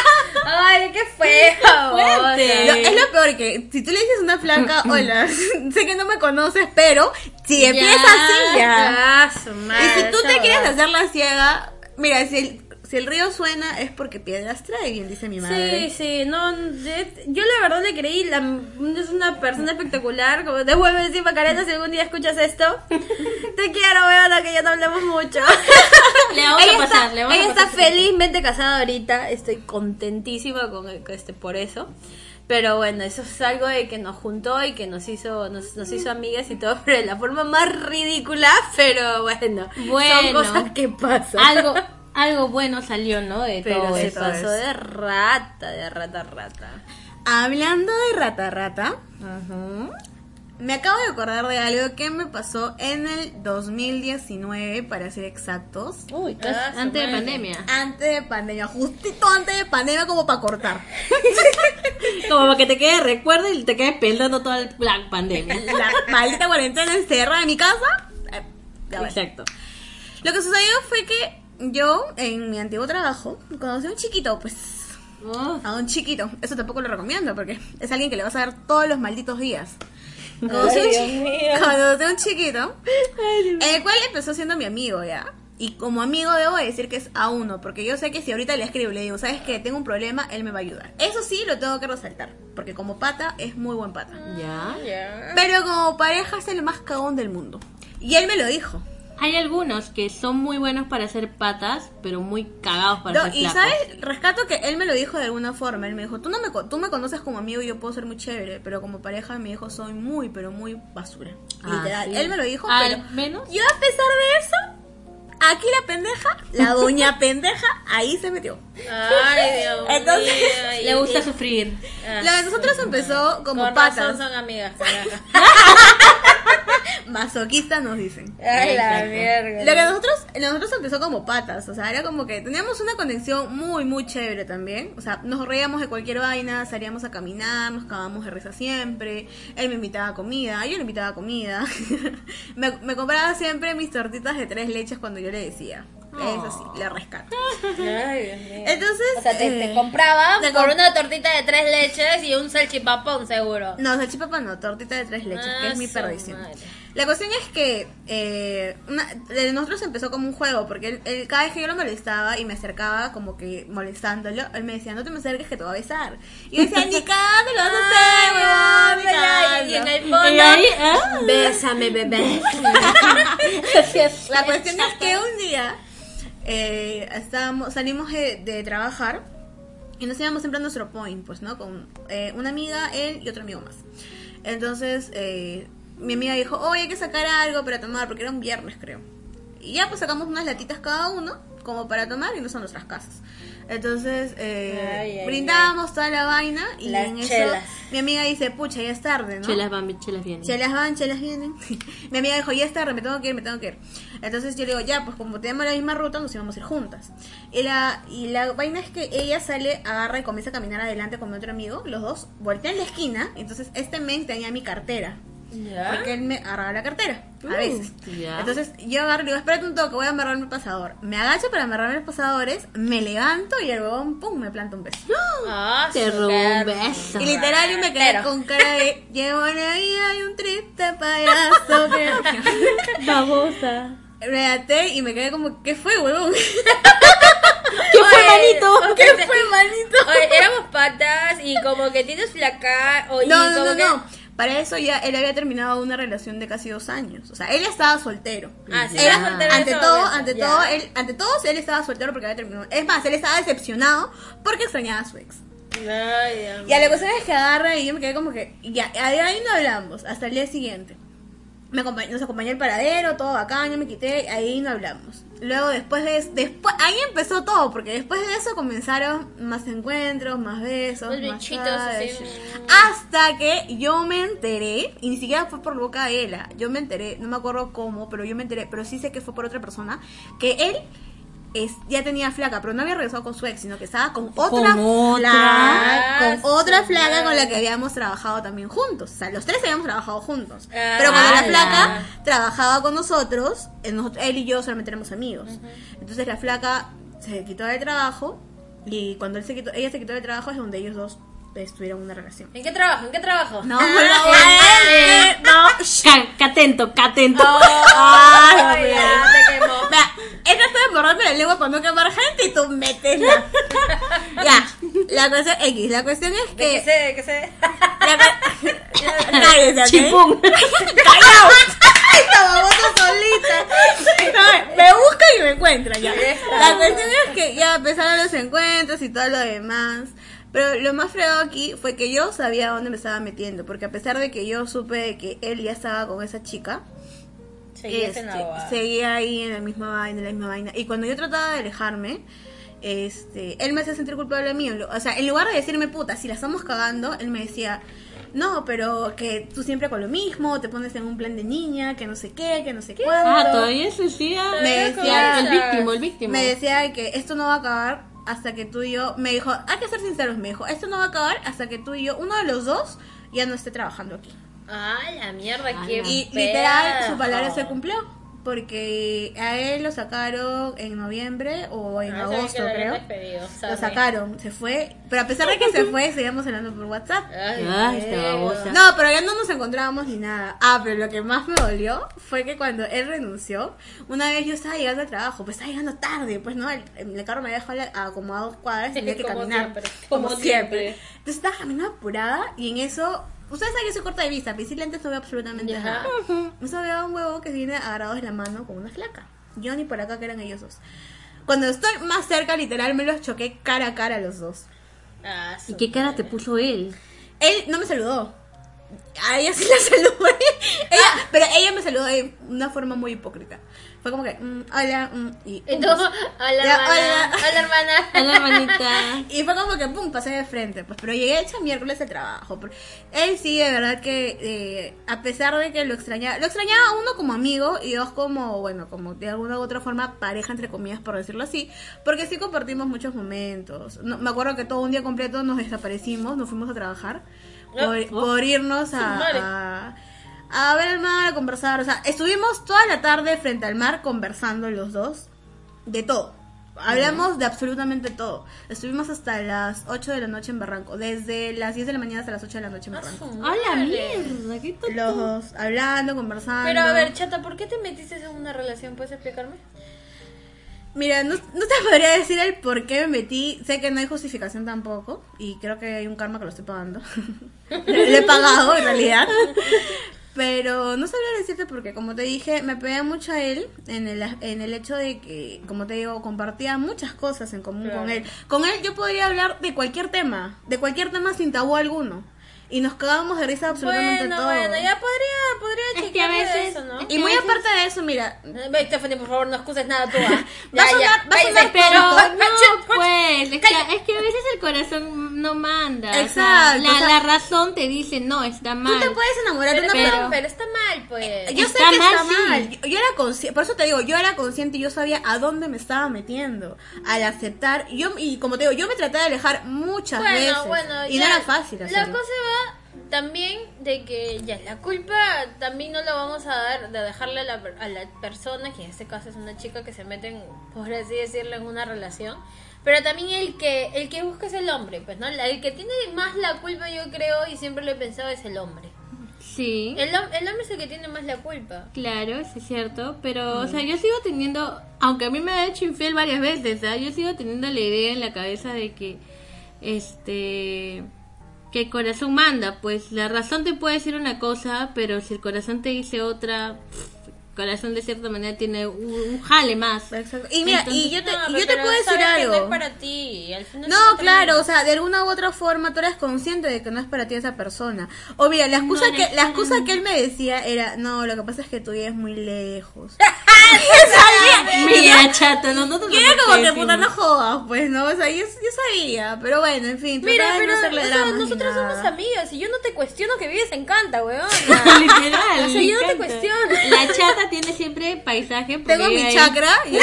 Ay, qué feo.
Fuerte.
No, es lo peor que si tú le dices a una flaca, hola, sé que no me conoces, pero si empieza así ya.
Ah, su madre,
Y si tú te quieres hacer la ciega, mira, si el, si el río suena es porque piedras trae, bien dice mi madre.
Sí, sí, no, yo la verdad le creí, la, es una persona espectacular, como devuelve decir Macarena si algún día escuchas esto, te quiero, weona, que ya no hablamos mucho.
Le vamos
ella
a pasar,
está,
le vamos
ella
a
está
pasar.
felizmente casada ahorita, estoy contentísima con este por eso. Pero bueno, eso es algo de que nos juntó y que nos hizo, nos, nos hizo amigas y todo, pero de la forma más ridícula, pero bueno,
Bueno.
son cosas que pasan.
algo, algo bueno salió, ¿no? De
pero
todo
se
eso.
pasó de rata, de rata, rata.
Hablando de rata rata, me acabo de acordar de algo que me pasó en el 2019, para ser exactos.
Uy,
Ah,
antes de pandemia.
Antes de pandemia, justito antes de pandemia como para cortar.
Como para que te quede recuerdo y te quedes pensando toda la pandemia.
La maldita cuarentena encerrada en mi casa. eh, ya.
Exacto.
Lo que sucedió fue que yo, en mi antiguo trabajo, conocí a un chiquito, pues.
Oh,
A un chiquito. Eso tampoco lo recomiendo porque es alguien que le vas a ver todos los malditos días. Conocí, un, chi- conocí a un chiquito, el cual empezó siendo mi amigo ya. Y como amigo debo decir que es a uno, porque yo sé que si ahorita le escribo y le digo, ¿sabes qué? Tengo un problema, él me va a ayudar. Eso sí, lo tengo que resaltar, porque como pata es muy buen pata.
ya.
Pero como pareja es el más cagón del mundo. Y él me lo dijo.
Hay algunos que son muy buenos para hacer patas, pero muy cagados para
No,
hacer
y
flacos.
sabes, rescato que él me lo dijo de alguna forma. Él me dijo, tú, no me, tú me conoces como amigo y yo puedo ser muy chévere, pero como pareja me dijo, soy muy, pero muy basura.
Ah,
Literal.
sí.
Él me lo dijo,
Al
pero
menos.
yo a pesar de eso, aquí la pendeja, la doña pendeja, ahí se metió.
Ay, Dios
Entonces,
mío.
Le gusta sufrir.
Lo de nosotros empezó como
Con
patas.
razón son amigas.
Masoquistas nos dicen.
Ay, la
Exacto.
mierda.
Lo que nosotros, nosotros empezó como patas, o sea, era como que teníamos una conexión muy, muy chévere también. O sea, nos reíamos de cualquier vaina, salíamos a caminar, nos cagábamos de risa siempre. Él me invitaba a comida, yo le invitaba a comida. me, me compraba siempre mis tortitas de tres leches cuando yo le decía. Eso sí, le rescato.
Ay, Dios mío.
Entonces,
O sea, te,
eh,
te compraba
te
por
comp-
una tortita de tres leches y un salchipapón, seguro.
No, salchipapa no, tortita de tres leches, que
Ah,
es mi
su
perdición.
madre.
La cuestión es que eh, una- de nosotros empezó como un juego, porque él, él- cada vez que yo lo molestaba y me acercaba como que molestándolo, él me decía, no te me acerques que te voy a besar. Y yo decía, ni cagando lo vas a hacer, weón,
Ay, y en
cagando".
el fondo,
Y ahí, ah.
bésame, bebé.
La cuestión es que un día eh, estábamos, salimos de, de trabajar y nos íbamos siempre a nuestro point, pues, ¿no? Con eh, una amiga, él y otro amigo más. Entonces, eh, mi amiga dijo, oye, hay que sacar algo para tomar, porque era un viernes, creo. Y ya, pues sacamos unas latitas cada uno como para tomar y no son nuestras casas. Entonces, eh,
Ay, ay,
brindamos toda la vaina y
Las
en
chelas.
eso mi amiga dice, pucha, ya es tarde, ¿no?
Chelas van, chelas vienen.
Chelas van, chelas vienen. Mi amiga dijo, ya es tarde, me tengo que ir, me tengo que ir. Entonces yo le digo, ya, pues como tenemos la misma ruta, nos íbamos a ir juntas. Y la, y la vaina es que ella sale, agarra y comienza a caminar adelante con mi otro amigo, los dos, voltean la esquina, entonces este men tenía mi cartera.
¿Ya?
Porque él me agarraba la cartera, a
Uh,
veces.
ya.
Entonces yo agarro y digo, espérate un toque, voy a amarrarme el pasador. Me agacho para amarrarme los pasadores, me levanto y el huevón, pum, me planta un beso.
Ah,
Te robó un beso.
Y literal yo me quedé
Pero-
con cara de llevo una vida y un triste payaso que...
Babosa.
Me até y me quedé como, ¿qué fue, huevón?
¿Qué fue,
Oye,
manito?
ok,
¿Qué fue, manito?
Oye, éramos patas y como que tienes flaca.
No, no,
como
no,
que-
no. Para eso ya él había terminado una relación de casi dos años. O sea, él estaba soltero.
Ah, sí, era soltero
ante todo,
momento.
ante
Ya.
todo, él, ante todos él estaba soltero porque había terminado. Es más, él estaba decepcionado porque extrañaba a su ex.
Ay,
Y a la cosa es que agarra y yo me quedé como que, ya, ahí no hablamos, hasta el día siguiente. Me acompañó, nos acompañó el paradero, todo bacán, yo me quité, ahí no hablamos. Luego después de después ahí empezó todo, porque después de eso comenzaron más encuentros, más besos,
Los
más
bichitos así.
Hasta que yo me enteré, y ni siquiera fue por boca de ella, yo me enteré, no me acuerdo cómo, pero yo me enteré, pero sí sé que fue por otra persona, que él es, ya tenía flaca, pero no había regresado con su ex, sino que estaba con otra
otra?
flaca, con otra flaca con la que habíamos trabajado también juntos. O sea, los tres habíamos trabajado juntos.
Ah,
pero cuando la flaca trabajaba con nosotros, eh, él y yo solamente éramos amigos. Entonces la flaca se quitó del trabajo y cuando él se quitó, ella se quitó del trabajo es donde ellos dos estuvieron en una relación.
¿En qué trabajo? ¿En qué trabajo?
No, no,
eh,
no.
Ca- Catento, catento.
Ay, ya, te quemó.
Vea, esta está borrando la lengua para no quemar gente y tú metes la. ya, la cuestión X, la cuestión es
¿De qué
que.
sé? ¿De qué sé?
Cállese, ¿ok?
Chipún.
¡Callao! Esta babosa solita. No, me busca y me encuentra ya. La cuestión es que ya empezaron los encuentros y todo lo demás. Pero lo más fregado aquí fue que yo sabía dónde me estaba metiendo. Porque a pesar de que yo supe que él ya estaba con esa chica,
Seguías en
este, seguía ahí en la misma vaina, en la misma vaina. Y cuando yo trataba de alejarme, este, él me hacía sentir culpable a mí. O sea, en lugar de decirme, puta, si la estamos cagando, él me decía, no, pero que tú siempre con lo mismo, te pones en un plan de niña, que no sé qué, que no sé cuánto.
Ah, todavía se decía.
Me decía-
El víctimo, el víctimo.
Me decía que esto no va a acabar hasta que tú y yo, me dijo, hay que ser sinceros, me dijo, esto no va a acabar hasta que tú y yo, uno de los dos, ya no esté trabajando aquí.
Ay, la mierda, qué
Y
pedazo.
literal, su palabra se cumplió. Porque a él lo sacaron en noviembre o en
Ah,
agosto, creo. Lo sacaron, se fue. Pero a pesar de que se fue, seguíamos hablando por WhatsApp.
Ay,
Ay, esta.
No, pero ya no nos encontrábamos ni nada. Ah, pero lo que más me dolió fue que cuando él renunció, una vez yo estaba llegando al trabajo, pues estaba llegando tarde, pues no, el, el carro me dejó a, como a dos cuadras y tenía que
Como
caminar.
siempre, como siempre.
Entonces estaba caminando apurada y en eso, ustedes saben que soy corta de vista, sin lentes no veo absolutamente
Ya.
nada. Eso veo un huevo que viene agarrados de la mano con una flaca. Yo ni por acá que eran ellos dos. Cuando estoy más cerca, literal, me los choqué cara a cara a los dos.
Ah,
¿Y
su-
qué cara te puso él?
Él no me saludó. A ella sí la saludé. ella, pero ella me saludó de una forma muy hipócrita. Fue como que, mm, hola, mm, y,
Y tú, hola
Ya,
hermana,
hola.
hola hermana.
Hola, hermanita.
Y fue como que, pum, pasé de frente. Pues, pero llegué hecho miércoles de trabajo. Pero Él sí, de verdad que, eh, a pesar de que lo extrañaba, lo extrañaba uno como amigo y dos como, bueno, como de alguna u otra forma pareja, entre comillas, por decirlo así. Porque sí compartimos muchos momentos. No, me acuerdo que todo un día completo nos desaparecimos, nos fuimos a trabajar. Por,
Oh.
por irnos a, a ver el mar, a conversar. O sea, estuvimos toda la tarde frente al mar conversando los dos de todo. Hablamos de absolutamente todo. Estuvimos hasta las 8 de la noche en Barranco. Desde las 10 de la mañana hasta las 8 de la noche en
Ah,
Barranco.
¡A la mierda! ¿Qué tonto?
Los dos hablando, conversando.
Pero a ver, chata, ¿por qué te metiste en una relación? ¿Puedes explicarme?
Mira, no, no te podría decir el por qué me metí. Sé que no hay justificación tampoco. Y creo que hay un karma que lo estoy pagando. Le le he pagado en realidad. Pero no sabría decirte porque, como te dije, me pegué mucho a él en el, en el hecho de que, como te digo, compartía muchas cosas en común con
Claro.
él. Con él yo podría hablar de cualquier tema, de cualquier tema sin tabú alguno. y nos cagábamos de risa absolutamente
Bueno,
todo.
bueno, ya podría, podría
Es que a veces-
eso, ¿no?
es
Y muy aparte de eso, mira,
Ve, Stephanie, por favor, no excuses nada tú. ah.
Va a sonar- va a sonar
Pero no, pues, es que, es que veces el corazón no manda. o sea,
Exacto,
la,
o sea-
la razón te dice, no, está mal.
tú te puedes enamorar de
Pero,
una
pero,
persona.
pero está mal, pues.
Yo
Está
sé que
mal,
está
sí.
mal. Yo, yo era consciente, por eso te digo, yo era consciente y yo sabía a dónde me estaba metiendo. Al aceptar, yo y como te digo, yo me traté de alejar muchas
bueno,
veces.
bueno,
y
ya,
no era fácil
La
hacerlo.
cosa va también de que ya la culpa también no la vamos a dar de dejarle a la, per- a la persona, que en este caso es una chica que se mete, en, por así decirlo, en una relación. Pero también el que el que busca es el hombre, pues, ¿no? El que tiene más la culpa, yo creo, y siempre lo he pensado, es el hombre.
Sí.
El, el hombre es el que tiene más la culpa.
Claro, eso es cierto, pero, o sea, yo sigo teniendo, aunque a mí me ha hecho infiel varias veces, ¿ah? yo sigo teniendo la idea en la cabeza de que, este, que el corazón manda, pues la razón te puede decir una cosa, pero si el corazón te dice otra, pff, corazón de cierta manera tiene un, un jale más.
Exacto. Y mira, y yo te,
No,
yo te puedo decir
que No
algo.
es para ti. al final
No, claro, o sea, de alguna u otra forma tú eres consciente de que no es para ti esa persona. O mira, la excusa
No
que la excusa que él me decía era, no, lo que pasa es que tú vives muy lejos.
Mira, chata, no, no te
Y era como que puta no jodas, pues, ¿no? O sea, yo, yo sabía, pero bueno, en fin,
Mira, pero
no hacerle
o sea, nosotros somos amigas y yo no te cuestiono que vives en Canta, weón.
Literal.
O sea, yo no te cuestiono.
La chata tiene siempre paisaje.
Tengo mi chakra. y-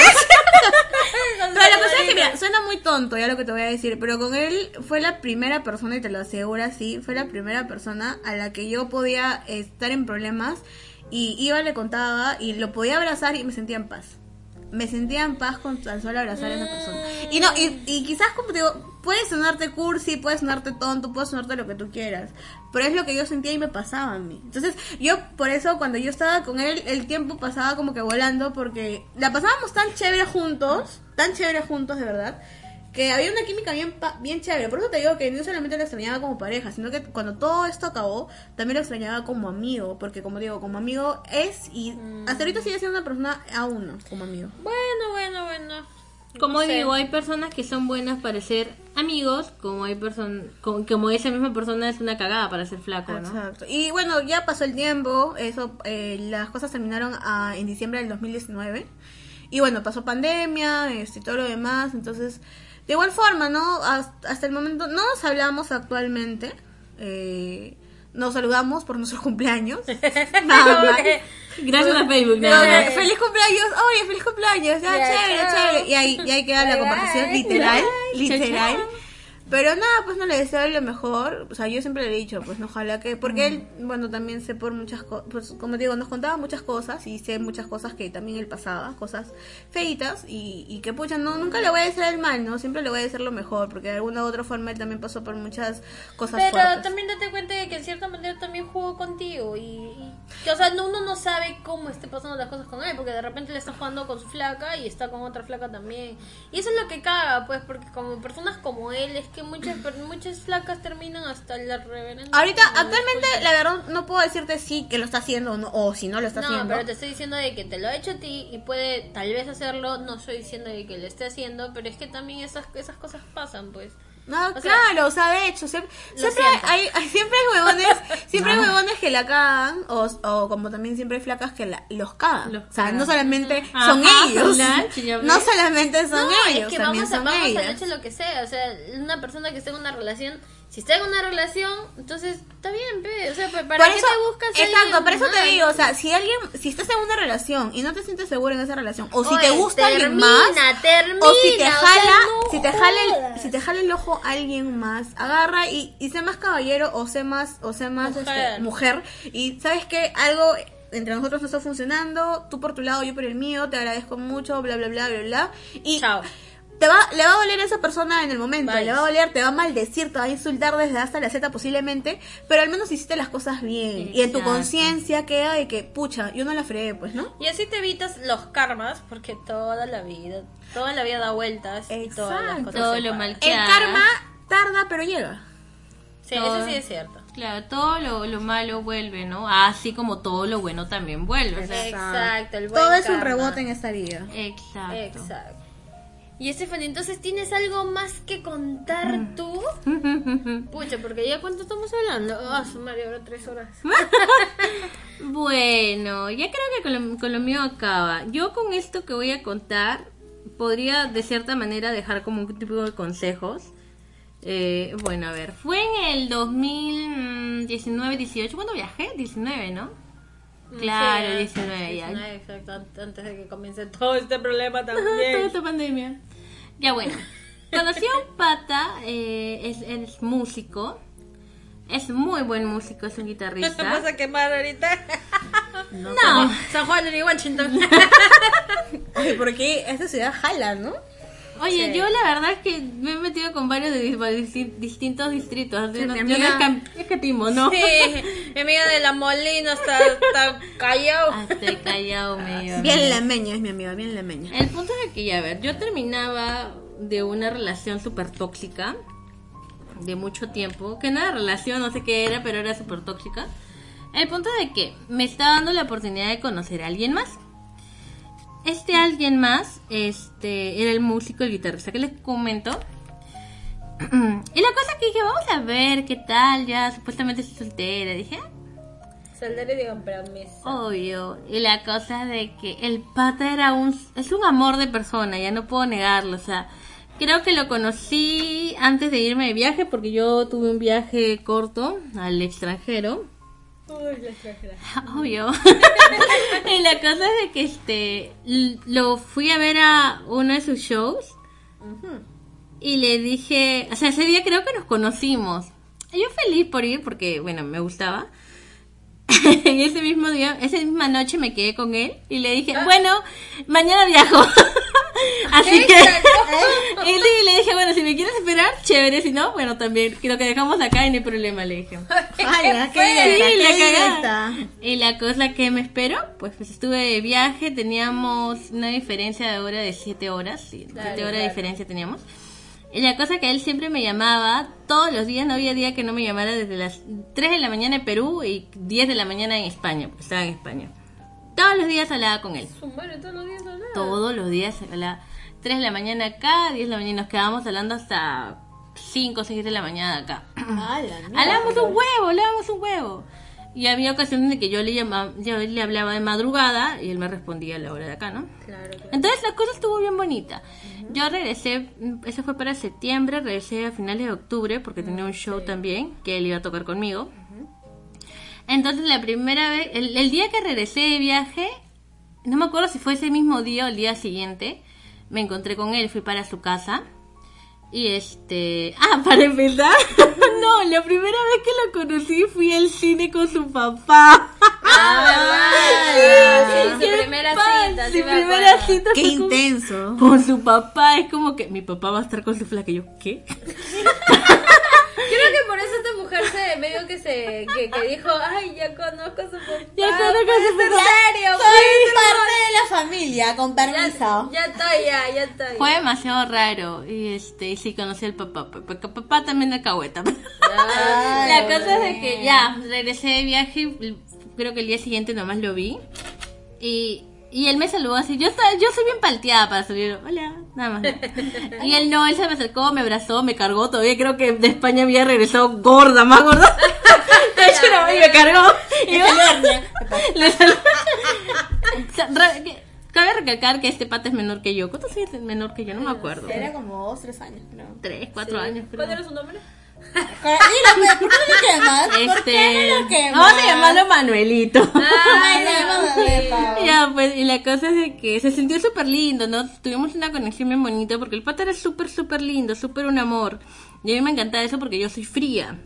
Pero la cosa es que, mira, suena muy tonto ya lo que te voy a decir, pero con él fue la primera persona, y te lo aseguro así, fue la primera persona a la que yo podía estar en problemas y iba, le contaba y lo podía abrazar y me sentía en paz. Me sentía en paz con tan solo abrazar a esa persona. Y no, y, y quizás como te digo, puede sonarte cursi, puede sonarte tonto, puede sonarte lo que tú quieras. Pero es lo que yo sentía y me pasaba a mí. Entonces, yo por eso cuando yo estaba con él, el tiempo pasaba como que volando porque la pasábamos tan chévere juntos, tan chévere juntos de verdad, que había una química bien pa- bien chévere. Por eso te digo que no solamente lo extrañaba como pareja, sino que cuando todo esto acabó, también lo extrañaba como amigo, porque como digo, como amigo es y hasta ahorita sigue siendo una persona a uno como amigo.
Bueno, bueno, bueno.
Como
No sé.
digo, hay personas que son buenas para ser amigos, como hay personas, como, como esa misma persona es una cagada para ser flaco, ¿no?
Exacto. Y bueno, ya pasó el tiempo, eso, eh, las cosas terminaron ah, en diciembre del 2019. Y bueno, pasó pandemia, este, y todo lo demás, entonces, de igual forma, ¿no? Hasta, el momento no nos hablamos actualmente. Eh, nos saludamos por nuestros cumpleaños. Nada más.
Gracias a Facebook, nada
no,
más.
feliz cumpleaños, oye, feliz cumpleaños, ya, chévere,
chao.
chévere. Y ahí, y ahí queda la conversación, literal, literal. Pero nada, pues no le deseo lo mejor. O sea, yo siempre le he dicho, pues no, ojalá que. Porque él, bueno, también sé por muchas cosas. Pues como digo, nos contaba muchas cosas y sé muchas cosas que también él pasaba, cosas feitas. Y, y que, pucha, no, nunca le voy a decir el mal, ¿no? Siempre le voy a decir lo mejor. Porque de alguna u otra forma él también pasó por muchas cosas
Pero
fuertes.
también date cuenta de que en cierta manera también jugó contigo y, y- que, o sea, no- uno no sabe cómo esté pasando las cosas con él, porque de repente le está jugando con su flaca y está con otra flaca también. Y eso es lo que caga, pues, porque como personas como él, es que muchas muchas flacas terminan hasta la reverenda.
Ahorita, actualmente, la verdad, no puedo decirte sí que lo está haciendo o, no, o si no lo está
No,
haciendo.
pero te estoy diciendo de que te lo ha hecho a ti y puede tal vez hacerlo, no estoy diciendo de que lo esté haciendo, pero es que también esas, esas cosas pasan, pues.
No,
O sea,
claro, o sea, de hecho, siempre, siempre hay, hay- siempre hay huevones, siempre hay huevones que la cagan, o, o como también siempre hay flacas que la- los cagan.
Los
o sea,
cagan.
no solamente
Ajá,
son ellos, no solamente son
no,
ellos,
es que
también
vamos, a,
son
vamos
ellas.
de lo que sea. O sea, una persona que esté en una relación, si está en una relación, entonces está bien, pe. O sea, pa- ¿para
Por
qué
eso,
te buscas
exacto, por eso te digo, o sea, si alguien, si estás en una relación y no te sientes seguro en esa relación, o si
Oye,
te gusta alguien más,
termina,
o si te
o sea,
jala,
no
si te jala, el, si te jala el ojo alguien más, agarra y, y sé más caballero o sé más, o sé más
Mujer.
este, mujer y sabes que algo entre nosotros no está funcionando, tú por tu lado, yo por el mío, te agradezco mucho, bla bla bla bla bla y
Chao.
Te va, le va a doler a esa persona en el momento,
Vale.
le va a doler, te va a maldecir, te va a insultar desde hasta la Z posiblemente, pero al menos hiciste las cosas bien. Y en tu
Exacto.
conciencia queda de que, pucha, yo no la fregué, pues, ¿no?
Y así te evitas los karmas, porque toda la vida, toda la vida da vueltas y todas las
Exacto.
cosas
Todo lo mal-
El
Ya.
karma tarda, pero llega.
Sí,
Todo.
eso sí es cierto.
Claro, todo lo, lo malo vuelve, ¿no? Así como todo lo bueno también vuelve. o sea,
Exacto, el buen
Todo es un rebote en esta vida.
exacto.
Exacto. Y Stephanie, entonces tienes algo más que contar tú. Pucha, porque ya cuánto estamos hablando. Ah, madre, ahora tres horas.
Bueno, ya creo que con lo, con lo mío acaba. Yo con esto que voy a contar podría de cierta manera dejar como un tipo de consejos. Eh, bueno, a ver, fue en el 2019-18, ¿cuándo viajé? 19, ¿no? Claro,
Sí,
19 ya.
19, exacto, an- antes de que comience todo este problema
Toda
también.
esta pandemia. Ya bueno, conocí a un pata, eh, es, es músico, es muy buen músico, es un
¿Vas
guitarrista.
a quemar ahorita?
No,
San Juan de Washington.
Oye, porque esta ciudad jala, ¿no?
Oye,
Sí.
yo la verdad es que me he metido con varios de, dis- disti- distintos distritos. Yo no,
mi
yo no escatimo, ¿no?
Sí, mi amiga de la Molina está, está callado.
Hasta el callao me iba.
Bien lameña es mi amiga, bien lameña.
El punto es que, ya, a ver, yo terminaba de una relación súper tóxica, de mucho tiempo, que no era relación, no sé qué era, pero era súper tóxica. El punto de que me estaba dando la oportunidad de conocer a alguien más. Este alguien más, este, era el músico, el guitarrista que les comento. y la cosa que dije, vamos a ver qué tal, ya supuestamente estoy soltera. Dije,
Saldré y digan promesa.
Obvio. Y la cosa de que el pata era un... Es un amor de persona, ya no puedo negarlo. O sea, creo que lo conocí antes de irme de viaje porque yo tuve un viaje corto al extranjero.
Uy, la extranjera.
Obvio. y la cosa es de que este lo fui a ver a uno de sus shows y le dije, o sea, ese día creo que nos conocimos. Y Yo feliz por ir porque, bueno, me gustaba. y ese mismo día, esa misma noche me quedé con él y le dije, bueno, mañana viajo. Así que, y sí, le dije, bueno, si me quieres esperar, chévere, si no, bueno, también, lo que dejamos acá y no hay problema, le dije.
Ay, qué
Sí,
directa,
la
qué.
Y la cosa que me esperó, pues, pues estuve de viaje, teníamos una diferencia de hora de 7 horas, sí, 7
Claro,
horas de diferencia teníamos. Y la cosa que él siempre me llamaba, todos los días, no había día que no me llamara desde las 3 de la mañana en Perú y 10 de la mañana en España, porque estaba en España. Todos los días hablaba con él.
Todos los días hablaba.
Todos los días hablaba. 3 de la mañana acá, 10 de la mañana nos quedábamos hablando hasta 5 o 6 de la mañana acá. Hablábamos un huevo, hablábamos un huevo. Y había ocasiones de que yo le llamaba, yo le hablaba de madrugada y él me respondía a la hora de acá, ¿no?
Claro, claro.
Entonces la cosa estuvo bien bonita. Yo regresé, eso fue para septiembre, regresé a finales de octubre porque tenía un show también que él iba a tocar conmigo. Entonces la primera vez, el, el día que regresé de viaje, no me acuerdo si fue ese mismo día o el día siguiente, me encontré con él, fui para su casa. Y este, ah, para empezar, no, la primera vez que lo conocí fui al cine con su papá.
Ah, sí,
¡Qué
su primera
pan!
cita,
Su
sí me
primera
acuerdo.
cita
Qué intenso.
con su papá. Es como que mi papá va a estar con su flaca. Y yo, ¿qué?
Creo que por eso esta mujer se medio que se que, que dijo, ay, ya conozco a su papá.
Ya conozco a su papá.
serio,
Soy parte de la familia, con permiso.
Ya, ya estoy, ya, ya estoy.
Fue demasiado raro. Y este, y sí conocí al papá. Porque papá también de cagüeta.
Ay,
La cosa es de que ya, regresé de viaje. y Creo que el día siguiente nomás lo vi. Y, y él me saludó así. Yo, estaba, yo soy bien palteada para salir. Hola, nada más. ¿no? Y él no, él se me acercó, me abrazó, me cargó. Todavía creo que de España había regresado gorda, más gorda. Y me cargó. Y yo, le Cabe recalcar que este pata es menor que yo. ¿Cuántos años es menor que yo? No me acuerdo.
Era como dos, tres años, creo.
Tres, cuatro años, creo.
¿Cuál era su nombre?
Y la- ¿Por qué no lo quemas? ¿Por
Este,
qué no lo quemas?
vamos a llamarlo Manuelito.
Ay.
Ya, pues, y la cosa es de que se sintió súper lindo, ¿no? Tuvimos una conexión bien bonita porque el pata era súper, súper lindo, súper un amor. Y a mí me encanta eso porque yo soy fría.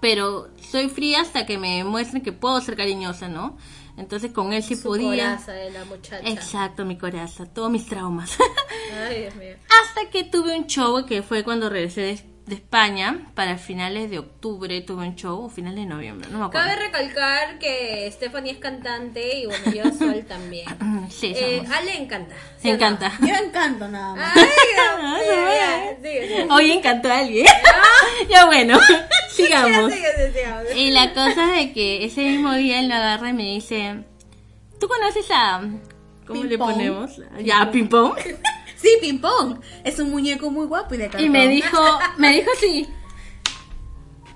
Pero soy fría hasta que me muestren que puedo ser cariñosa, ¿no? Entonces con él sí
Su
podía.
coraza de la muchacha.
Exacto, mi corazón, todos mis traumas.
Ay, Dios mío.
Hasta que tuve un show que fue cuando regresé de, de España para finales de octubre. Tuve un show o finales de noviembre, no me acuerdo.
Cabe recalcar que Stephanie es cantante y bueno, yo Sol también.
Sí,
Eh. Ale encanta.
Me encanta.
Yo encanto nada más.
Ay, sigue.
Hoy encantó a alguien. ya bueno, sigamos. Y la cosa es de que ese mismo día él me agarra y me dice, ¿tú conoces a... ¿Cómo
Ping
le
pong.
ponemos? Ya, ping pong.
Sí, ping pong. Es un muñeco muy guapo y de cartón.
Y me dijo, me dijo así,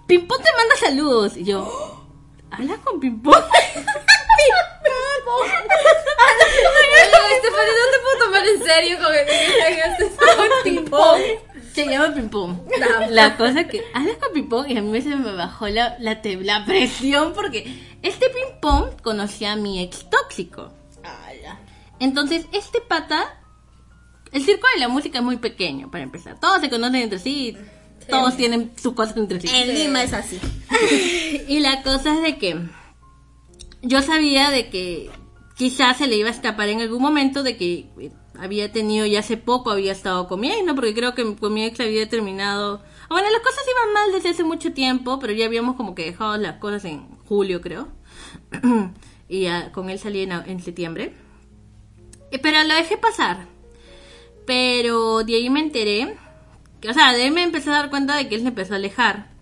Pimpón te manda saludos. Y yo, ¿hablas con Pimpón?
Oye, Stephanie, no te puedo tomar en serio con el que con ping-pong.
Se llama Pimpón. La cosa que, hablas con Pimpón y a mí se me bajó la, la, te- la presión porque este Pimpón conocía a mi ex tóxico. Entonces, este pata, el circo de la música es muy pequeño para empezar. Todos se conocen entre sí, todos tienen sus cosas entre sí.
En Lima es así.
Y la cosa es de que yo sabía de que quizás se le iba a escapar en algún momento de que había tenido ya hace poco, había estado comiendo, porque creo que con mi ex había terminado... Bueno, las cosas iban mal desde hace mucho tiempo, pero ya habíamos como que dejado las cosas en julio, creo. y ya con él salí en, en septiembre. Eh, Pero lo dejé pasar. Pero de ahí me enteré, que, o sea, de ahí me empecé a dar cuenta de que él se empezó a alejar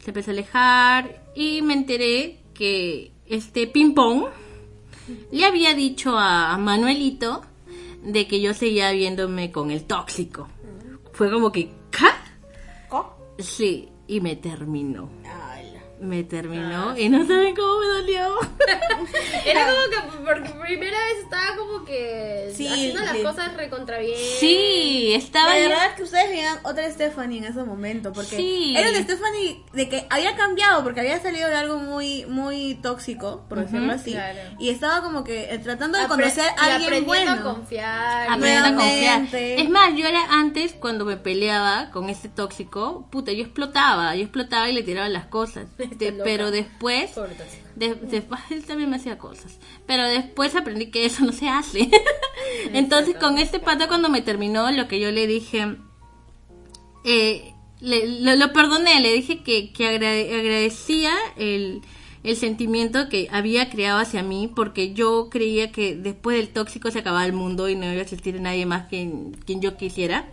se empezó a alejar y me enteré que este ping pong le había dicho a Manuelito de que yo seguía viéndome con el tóxico. Fue como que, ¿ca? Sí, y me terminó. Me terminó y no saben cómo me dolió.
Era como que por primera vez estaba como que
Sí,
haciendo las cosas recontra bien.
Sí, estaba
La verdad es que ustedes veían otra Stephanie en ese momento, porque
Sí.
era una Stephanie de que había cambiado, porque había salido de algo muy muy tóxico, por decirlo así,
claro.
y estaba como que eh, tratando de
Apre-
conocer a alguien
aprendiendo a
bueno.
confiar.
Aprender a confiar.
Nuevamente.
Es más, yo era antes, cuando me peleaba con este tóxico, puta, yo explotaba, yo explotaba y le tiraba las cosas.
Loca.
pero después, de- después él también me hacía cosas. Pero después aprendí que eso no se hace. Entonces, con este pata, cuando me terminó, lo que yo le dije, eh, le- lo, lo perdoné, le dije que, que agrade- agradecía el, el sentimiento que había creado hacia mí, porque yo creía que después del tóxico se acababa el mundo y no iba a existir nadie más quien, quien yo quisiera.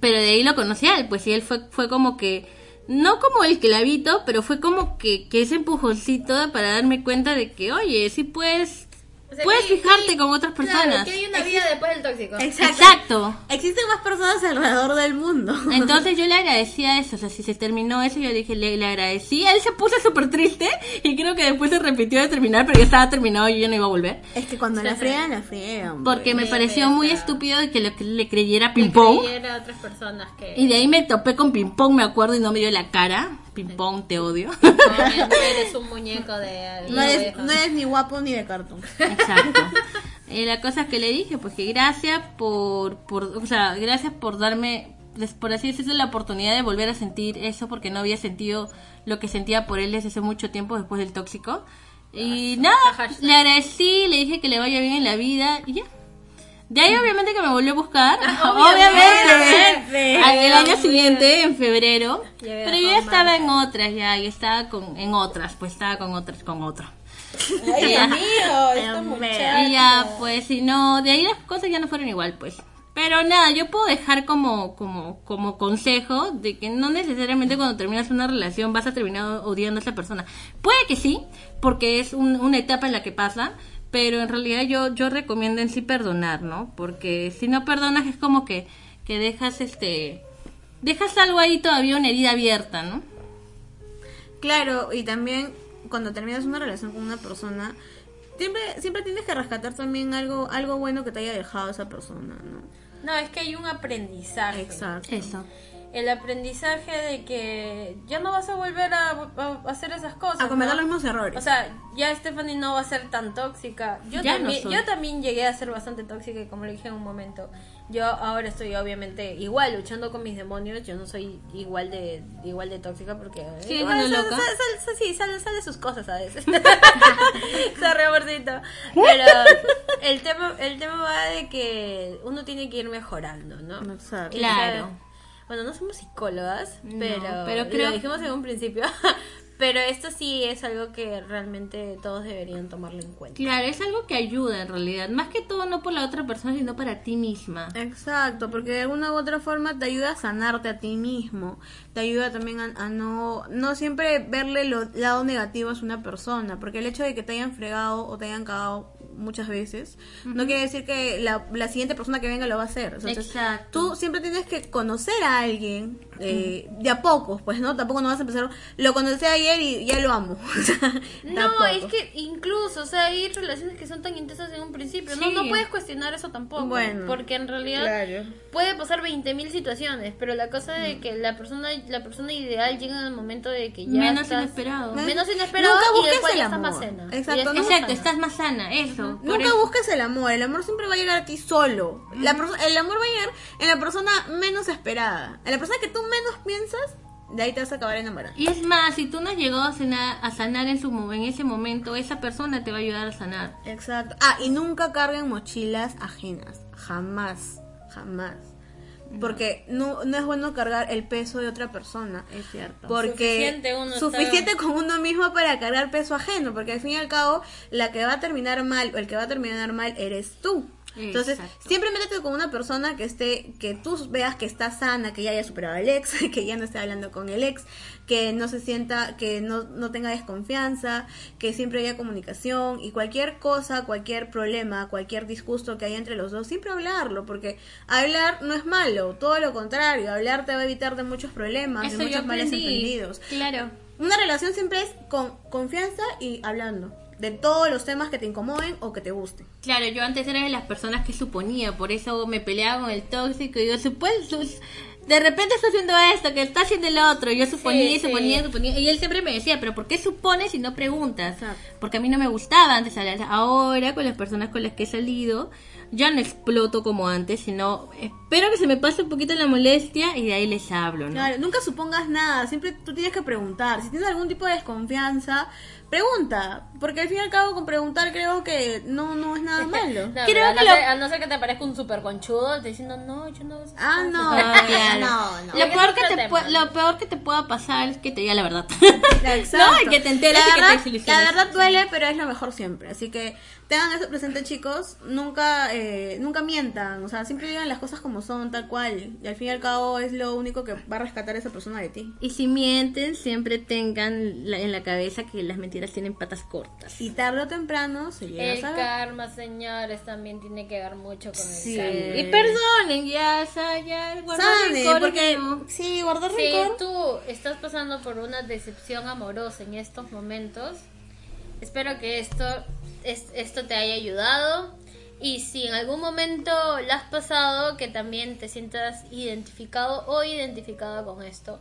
Pero de ahí lo conocí a él, pues y él fue, fue como que, no como el clavito, pero fue como que, que ese empujoncito para darme cuenta de que, oye, sí puedes,
O sea,
puedes
que-
fijarte
que-
con otras
claro,
personas.
que hay una vida después del tóxico.
Exacto.
Exacto.
Existen más personas alrededor del mundo.
Entonces yo le agradecía eso, o sea, si se terminó eso, yo dije, le, le agradecí. Él se puso súper triste y creo que después se repitió de terminar, pero ya estaba terminado y yo no iba a volver.
es que cuando la friegan, la friegan.
Porque me pareció muy estúpido de que le, que le creyera ping pong.
Otras personas que...
Y de ahí me topé con ping pong, me acuerdo, y no me dio la cara. Ping pong, te odio.
No, eres un muñeco de...
No eres,
oveja.
no eres ni guapo ni de cartón.
Exacto. Y la cosa que le dije, pues que gracias por, por, o sea, gracias por darme, por así decirlo, la oportunidad de volver a sentir eso, porque no había sentido lo que sentía por él desde hace mucho tiempo después del tóxico. Y nada,
hashtag.
le agradecí, le dije que le vaya bien en la vida y ya. De ahí obviamente que me volvió a buscar, obviamente,
obviamente.
el año siguiente, en febrero,
Ya
pero yo estaba en otras ya, y estaba con, en otras, pues estaba con otras, con otro.
Ay,
Y ya.
Dios mío.
Y ya, pues, si no, de ahí las cosas ya no fueron igual, pues. Pero nada, yo puedo dejar como, como, como consejo de que no necesariamente cuando terminas una relación vas a terminar odiando a esa persona. Puede que sí, porque es un- una etapa en la que pasa, pero en realidad yo, yo recomiendo en sí perdonar, ¿no? Porque si no perdonas es como que, que dejas este, dejas algo ahí todavía una herida abierta, ¿no?
Claro, y también cuando terminas una relación con una persona, siempre, siempre tienes que rescatar también algo, algo bueno que te haya dejado esa persona, ¿no?
No, es que hay un aprendizaje.
Exacto.
Eso.
El aprendizaje de que ya no vas a volver a, a hacer esas cosas.
A cometer
¿no?
los mismos errores.
O sea, ya Stephanie no va a ser tan tóxica. Yo,
Ya
también, yo también llegué a ser bastante tóxica y como lo dije en un momento, yo ahora estoy obviamente igual luchando con mis demonios. Yo no soy igual de igual de tóxica porque...
Sí,
igual sal-
loca.
sal- sal- sal- sí, sale, sale sus cosas a veces. Sorry, amorcito. Pero el tema, el tema va de que uno tiene que ir mejorando, ¿no?
Exacto.
Claro.
Bueno, no somos psicólogas,
No,
pero,
pero
lo
creo-
dijimos en un principio. pero esto sí es algo que realmente todos deberían tomarlo en cuenta.
Claro, es algo que ayuda en realidad. Más que todo no por la otra persona, sino para ti misma.
Exacto, porque de alguna u otra forma te ayuda a sanarte a ti mismo, te ayuda también a, a no, no siempre verle lo lado negativo a una persona, porque el hecho de que te hayan fregado o te hayan cagado muchas veces, no quiere decir que la, la siguiente persona que venga lo va a hacer. Entonces,
Exacto.
Tú siempre tienes que conocer a alguien eh, de a pocos, pues, ¿no? Tampoco no vas a empezar, lo conocí ayer y ya lo amo.
No, es que incluso, o sea, hay relaciones que son tan intensas en un principio. No,
Sí.
no puedes cuestionar eso tampoco.
Bueno,
porque en realidad
Claro.
puede pasar 20.000 situaciones, pero la cosa de que la persona la persona ideal llega en el momento de que ya
Menos
estás-
inesperado.
Menos inesperado
Nunca
y después
el
ya estás más
amor.
cena.
Exacto,
Y
no-
Exacto,
sana.
estás más sana, eso.
Nunca
eso-
busques el amor, el amor siempre va a llegar a ti solo. La el amor va a llegar en la persona menos esperada. En la persona que tú menos piensas, de ahí te vas a acabar enamorando.
Y es más, si tú no has llegado a sanar, a sanar en, su, en ese momento, esa persona te va a ayudar a sanar.
Exacto. Ah, y nunca carguen mochilas ajenas. Jamás, jamás. Porque no, no es bueno cargar el peso de otra persona.
Es cierto.
Porque
Suficiente uno está-
suficiente con uno mismo para cargar peso ajeno, porque al fin y al cabo la que va a terminar mal o el que va a terminar mal eres tú. Entonces,
Exacto.
siempre métete con una persona que esté, que tú veas que está sana, que ya haya superado al ex, que ya no esté hablando con el ex, que no se sienta, que no, no tenga desconfianza, que siempre haya comunicación y cualquier cosa, cualquier problema, cualquier disgusto que haya entre los dos, siempre hablarlo, porque hablar no es malo, todo lo contrario, hablar te va a evitar de muchos problemas,
Eso
de muchos males entendidos.
Claro.
Una relación siempre es con confianza y hablando de todos los temas que te incomoden o que te gusten.
Claro, yo antes era de las personas que suponía, por eso me peleaba con el tóxico y yo supuesto, de repente está haciendo esto, que está haciendo el otro, yo suponía,
Sí,
suponía,
sí.
suponía, y él siempre me decía, pero ¿por qué supones y no preguntas? Porque a mí no me gustaba antes hablar, ahora con las personas con las que he salido, ya no exploto como antes, sino espero que se me pase un poquito la molestia y de ahí les hablo, ¿no?
Claro, nunca supongas nada, siempre tú tienes que preguntar. Si tienes algún tipo de desconfianza, pregunta, porque al fin y al cabo con preguntar creo que no no es nada malo.
No,
Creo
a, no
que lo-
ser, a no ser que te parezca un super conchudo, te diciendo, no, yo no...
Ah, no,
claro.
no, no.
Lo, peor que te pu- lo peor que te pueda pasar es que te diga la verdad.
Exacto.
No, y que te enteres
la
y que te.
La verdad duele, pero es lo mejor siempre. Así que tengan eso presente, chicos. Nunca, eh, nunca mientan. O sea, siempre digan las cosas como son, tal cual. Y al fin y al cabo es lo único que va a rescatar a esa persona de ti.
Y si mienten, siempre tengan la- en la cabeza que las mentiras tienen patas cortas.
Y tarde o temprano se llega
El
a saber.
karma, señores, también tiene que ver mucho con el
Sí.
karma.
Y perdonen, ya, o sea, ya, guardar
porque
no.
sí, guardar
Si
rencor.
tú estás pasando por una decepción amorosa en estos momentos, espero que esto, es- esto te haya ayudado. Y si en algún momento la has pasado, que también te sientas identificado o identificada con esto.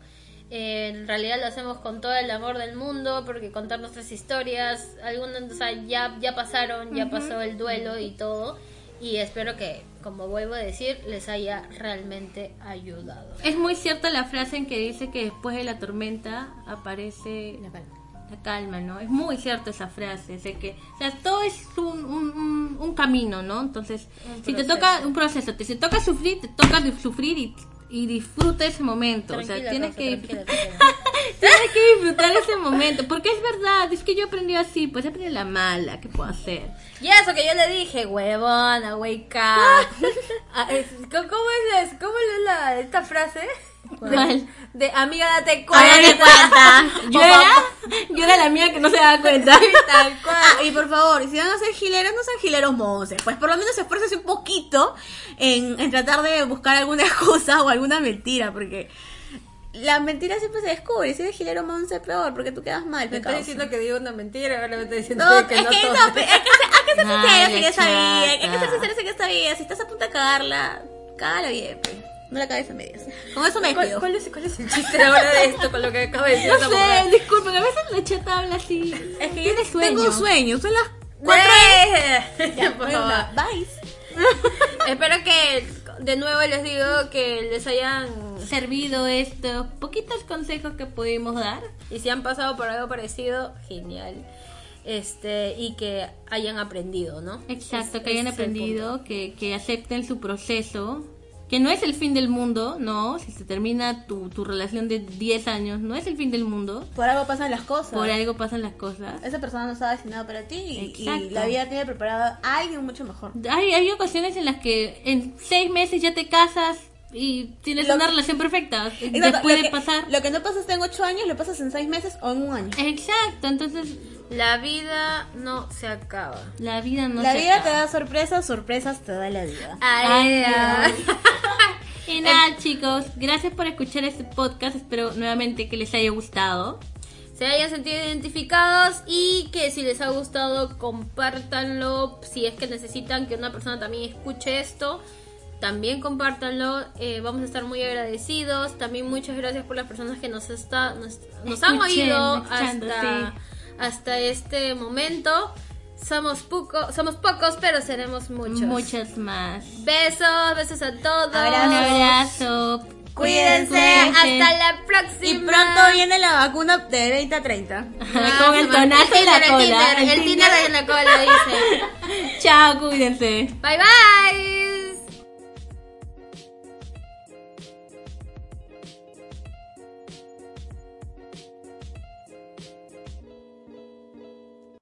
Eh, en realidad lo hacemos con todo el amor del mundo, porque contar nuestras historias, algunas, o sea, ya, ya pasaron, ya pasó el duelo y todo. Y espero que, como vuelvo a decir, les haya realmente ayudado.
Es muy cierta la frase en que dice que después de la tormenta aparece la calma. La calma, ¿no? Es muy cierta esa frase. sé que, o sea, todo es un, un, un- camino, ¿no? Entonces, si te toca un proceso, te, si toca sufrir, te toca sufrir y, y disfruta ese momento. o sea, tienes
Rosa,
que,
tranquila,
tienes que disfrutar ese momento. Porque es verdad, es que yo aprendí así, pues aprendí la mala, ¿qué puedo hacer?
Y eso que yo le dije, huevona, wake up. Ah, es- ¿Cómo es, cómo es la, esta frase?
¿Cuál?
De amiga, date
Ay,
cuenta.
date cuenta. Yo era, yo era la mía que no se daba cuenta.
Tal cual.
Ah, y por favor, si van a ser gileros, no sean gileros monces. Pues por lo menos esfuércense un poquito en, en tratar de buscar alguna excusa o alguna mentira, porque la mentira siempre se descubre. Si eres gilero monce, peor, porque tú quedas mal.
Me
pecado.
está diciendo que digo una mentira, ahora me está diciendo
No,
que
es
no
que
todo.
no, hay que hay que ser sinceros en esta vida, hay que ser sinceros en esta vida. Si estás a punto de cagarla, cágala bien, pe. No la cagues a medias. Con eso me
¿Cuál,
despido.
cuál es, ¿Cuál es el chiste ahora de esto con lo que acabo de decir?
No sé, disculpen, a veces la chata habla así.
Es que yo
sueño.
tengo sueño, son las
¡Eh!
Ya,
Por favor.
bye.
Espero que de nuevo les digo que les hayan
servido estos poquitos consejos que pudimos dar.
y si han pasado por algo parecido, genial. Este, y que hayan aprendido, ¿no?
Exacto,
Es-
que hayan aprendido, que, que acepten su proceso, que no es el fin del mundo, no, si se termina tu, tu relación de 10 años, no es el fin del mundo,
Por algo pasan las cosas.
por algo pasan las cosas.
Esa persona no estaba destinada para ti y, la vida tiene preparada a alguien mucho mejor.
Hay, hay ocasiones en las que en seis meses ya te casas y tienes
Lo-
una relación perfecta.
Exacto,
Después
lo
de
que-
pasar.
Lo que no pasas en ocho años, lo pasas en seis meses o en un año.
Exacto, entonces
La vida no se acaba.
la vida no
la
se
vida te
acaba.
da sorpresas, sorpresas te da la vida.
Ay,
Ay,
Dios.
Y nada, chicos, gracias por escuchar este podcast. Espero nuevamente que les haya gustado.
se hayan sentido identificados y que si les ha gustado compártanlo si es que necesitan que una persona también escuche esto también compártanlo Eh, vamos a estar muy agradecidos también muchas gracias por las personas que nos está nos, nos han oído hasta hasta este momento somos poco, somos pocos pero seremos muchos
Muchas más.
besos besos a todos
Un abrazo.
cuídense
Cuídense.
hasta la próxima
Y pronto viene la vacuna de 20 a 30.
Con el tonazo en la
el
cola.
Tinder, el
El
Tinder en la cola dice
Chao, cuídense.
Bye bye.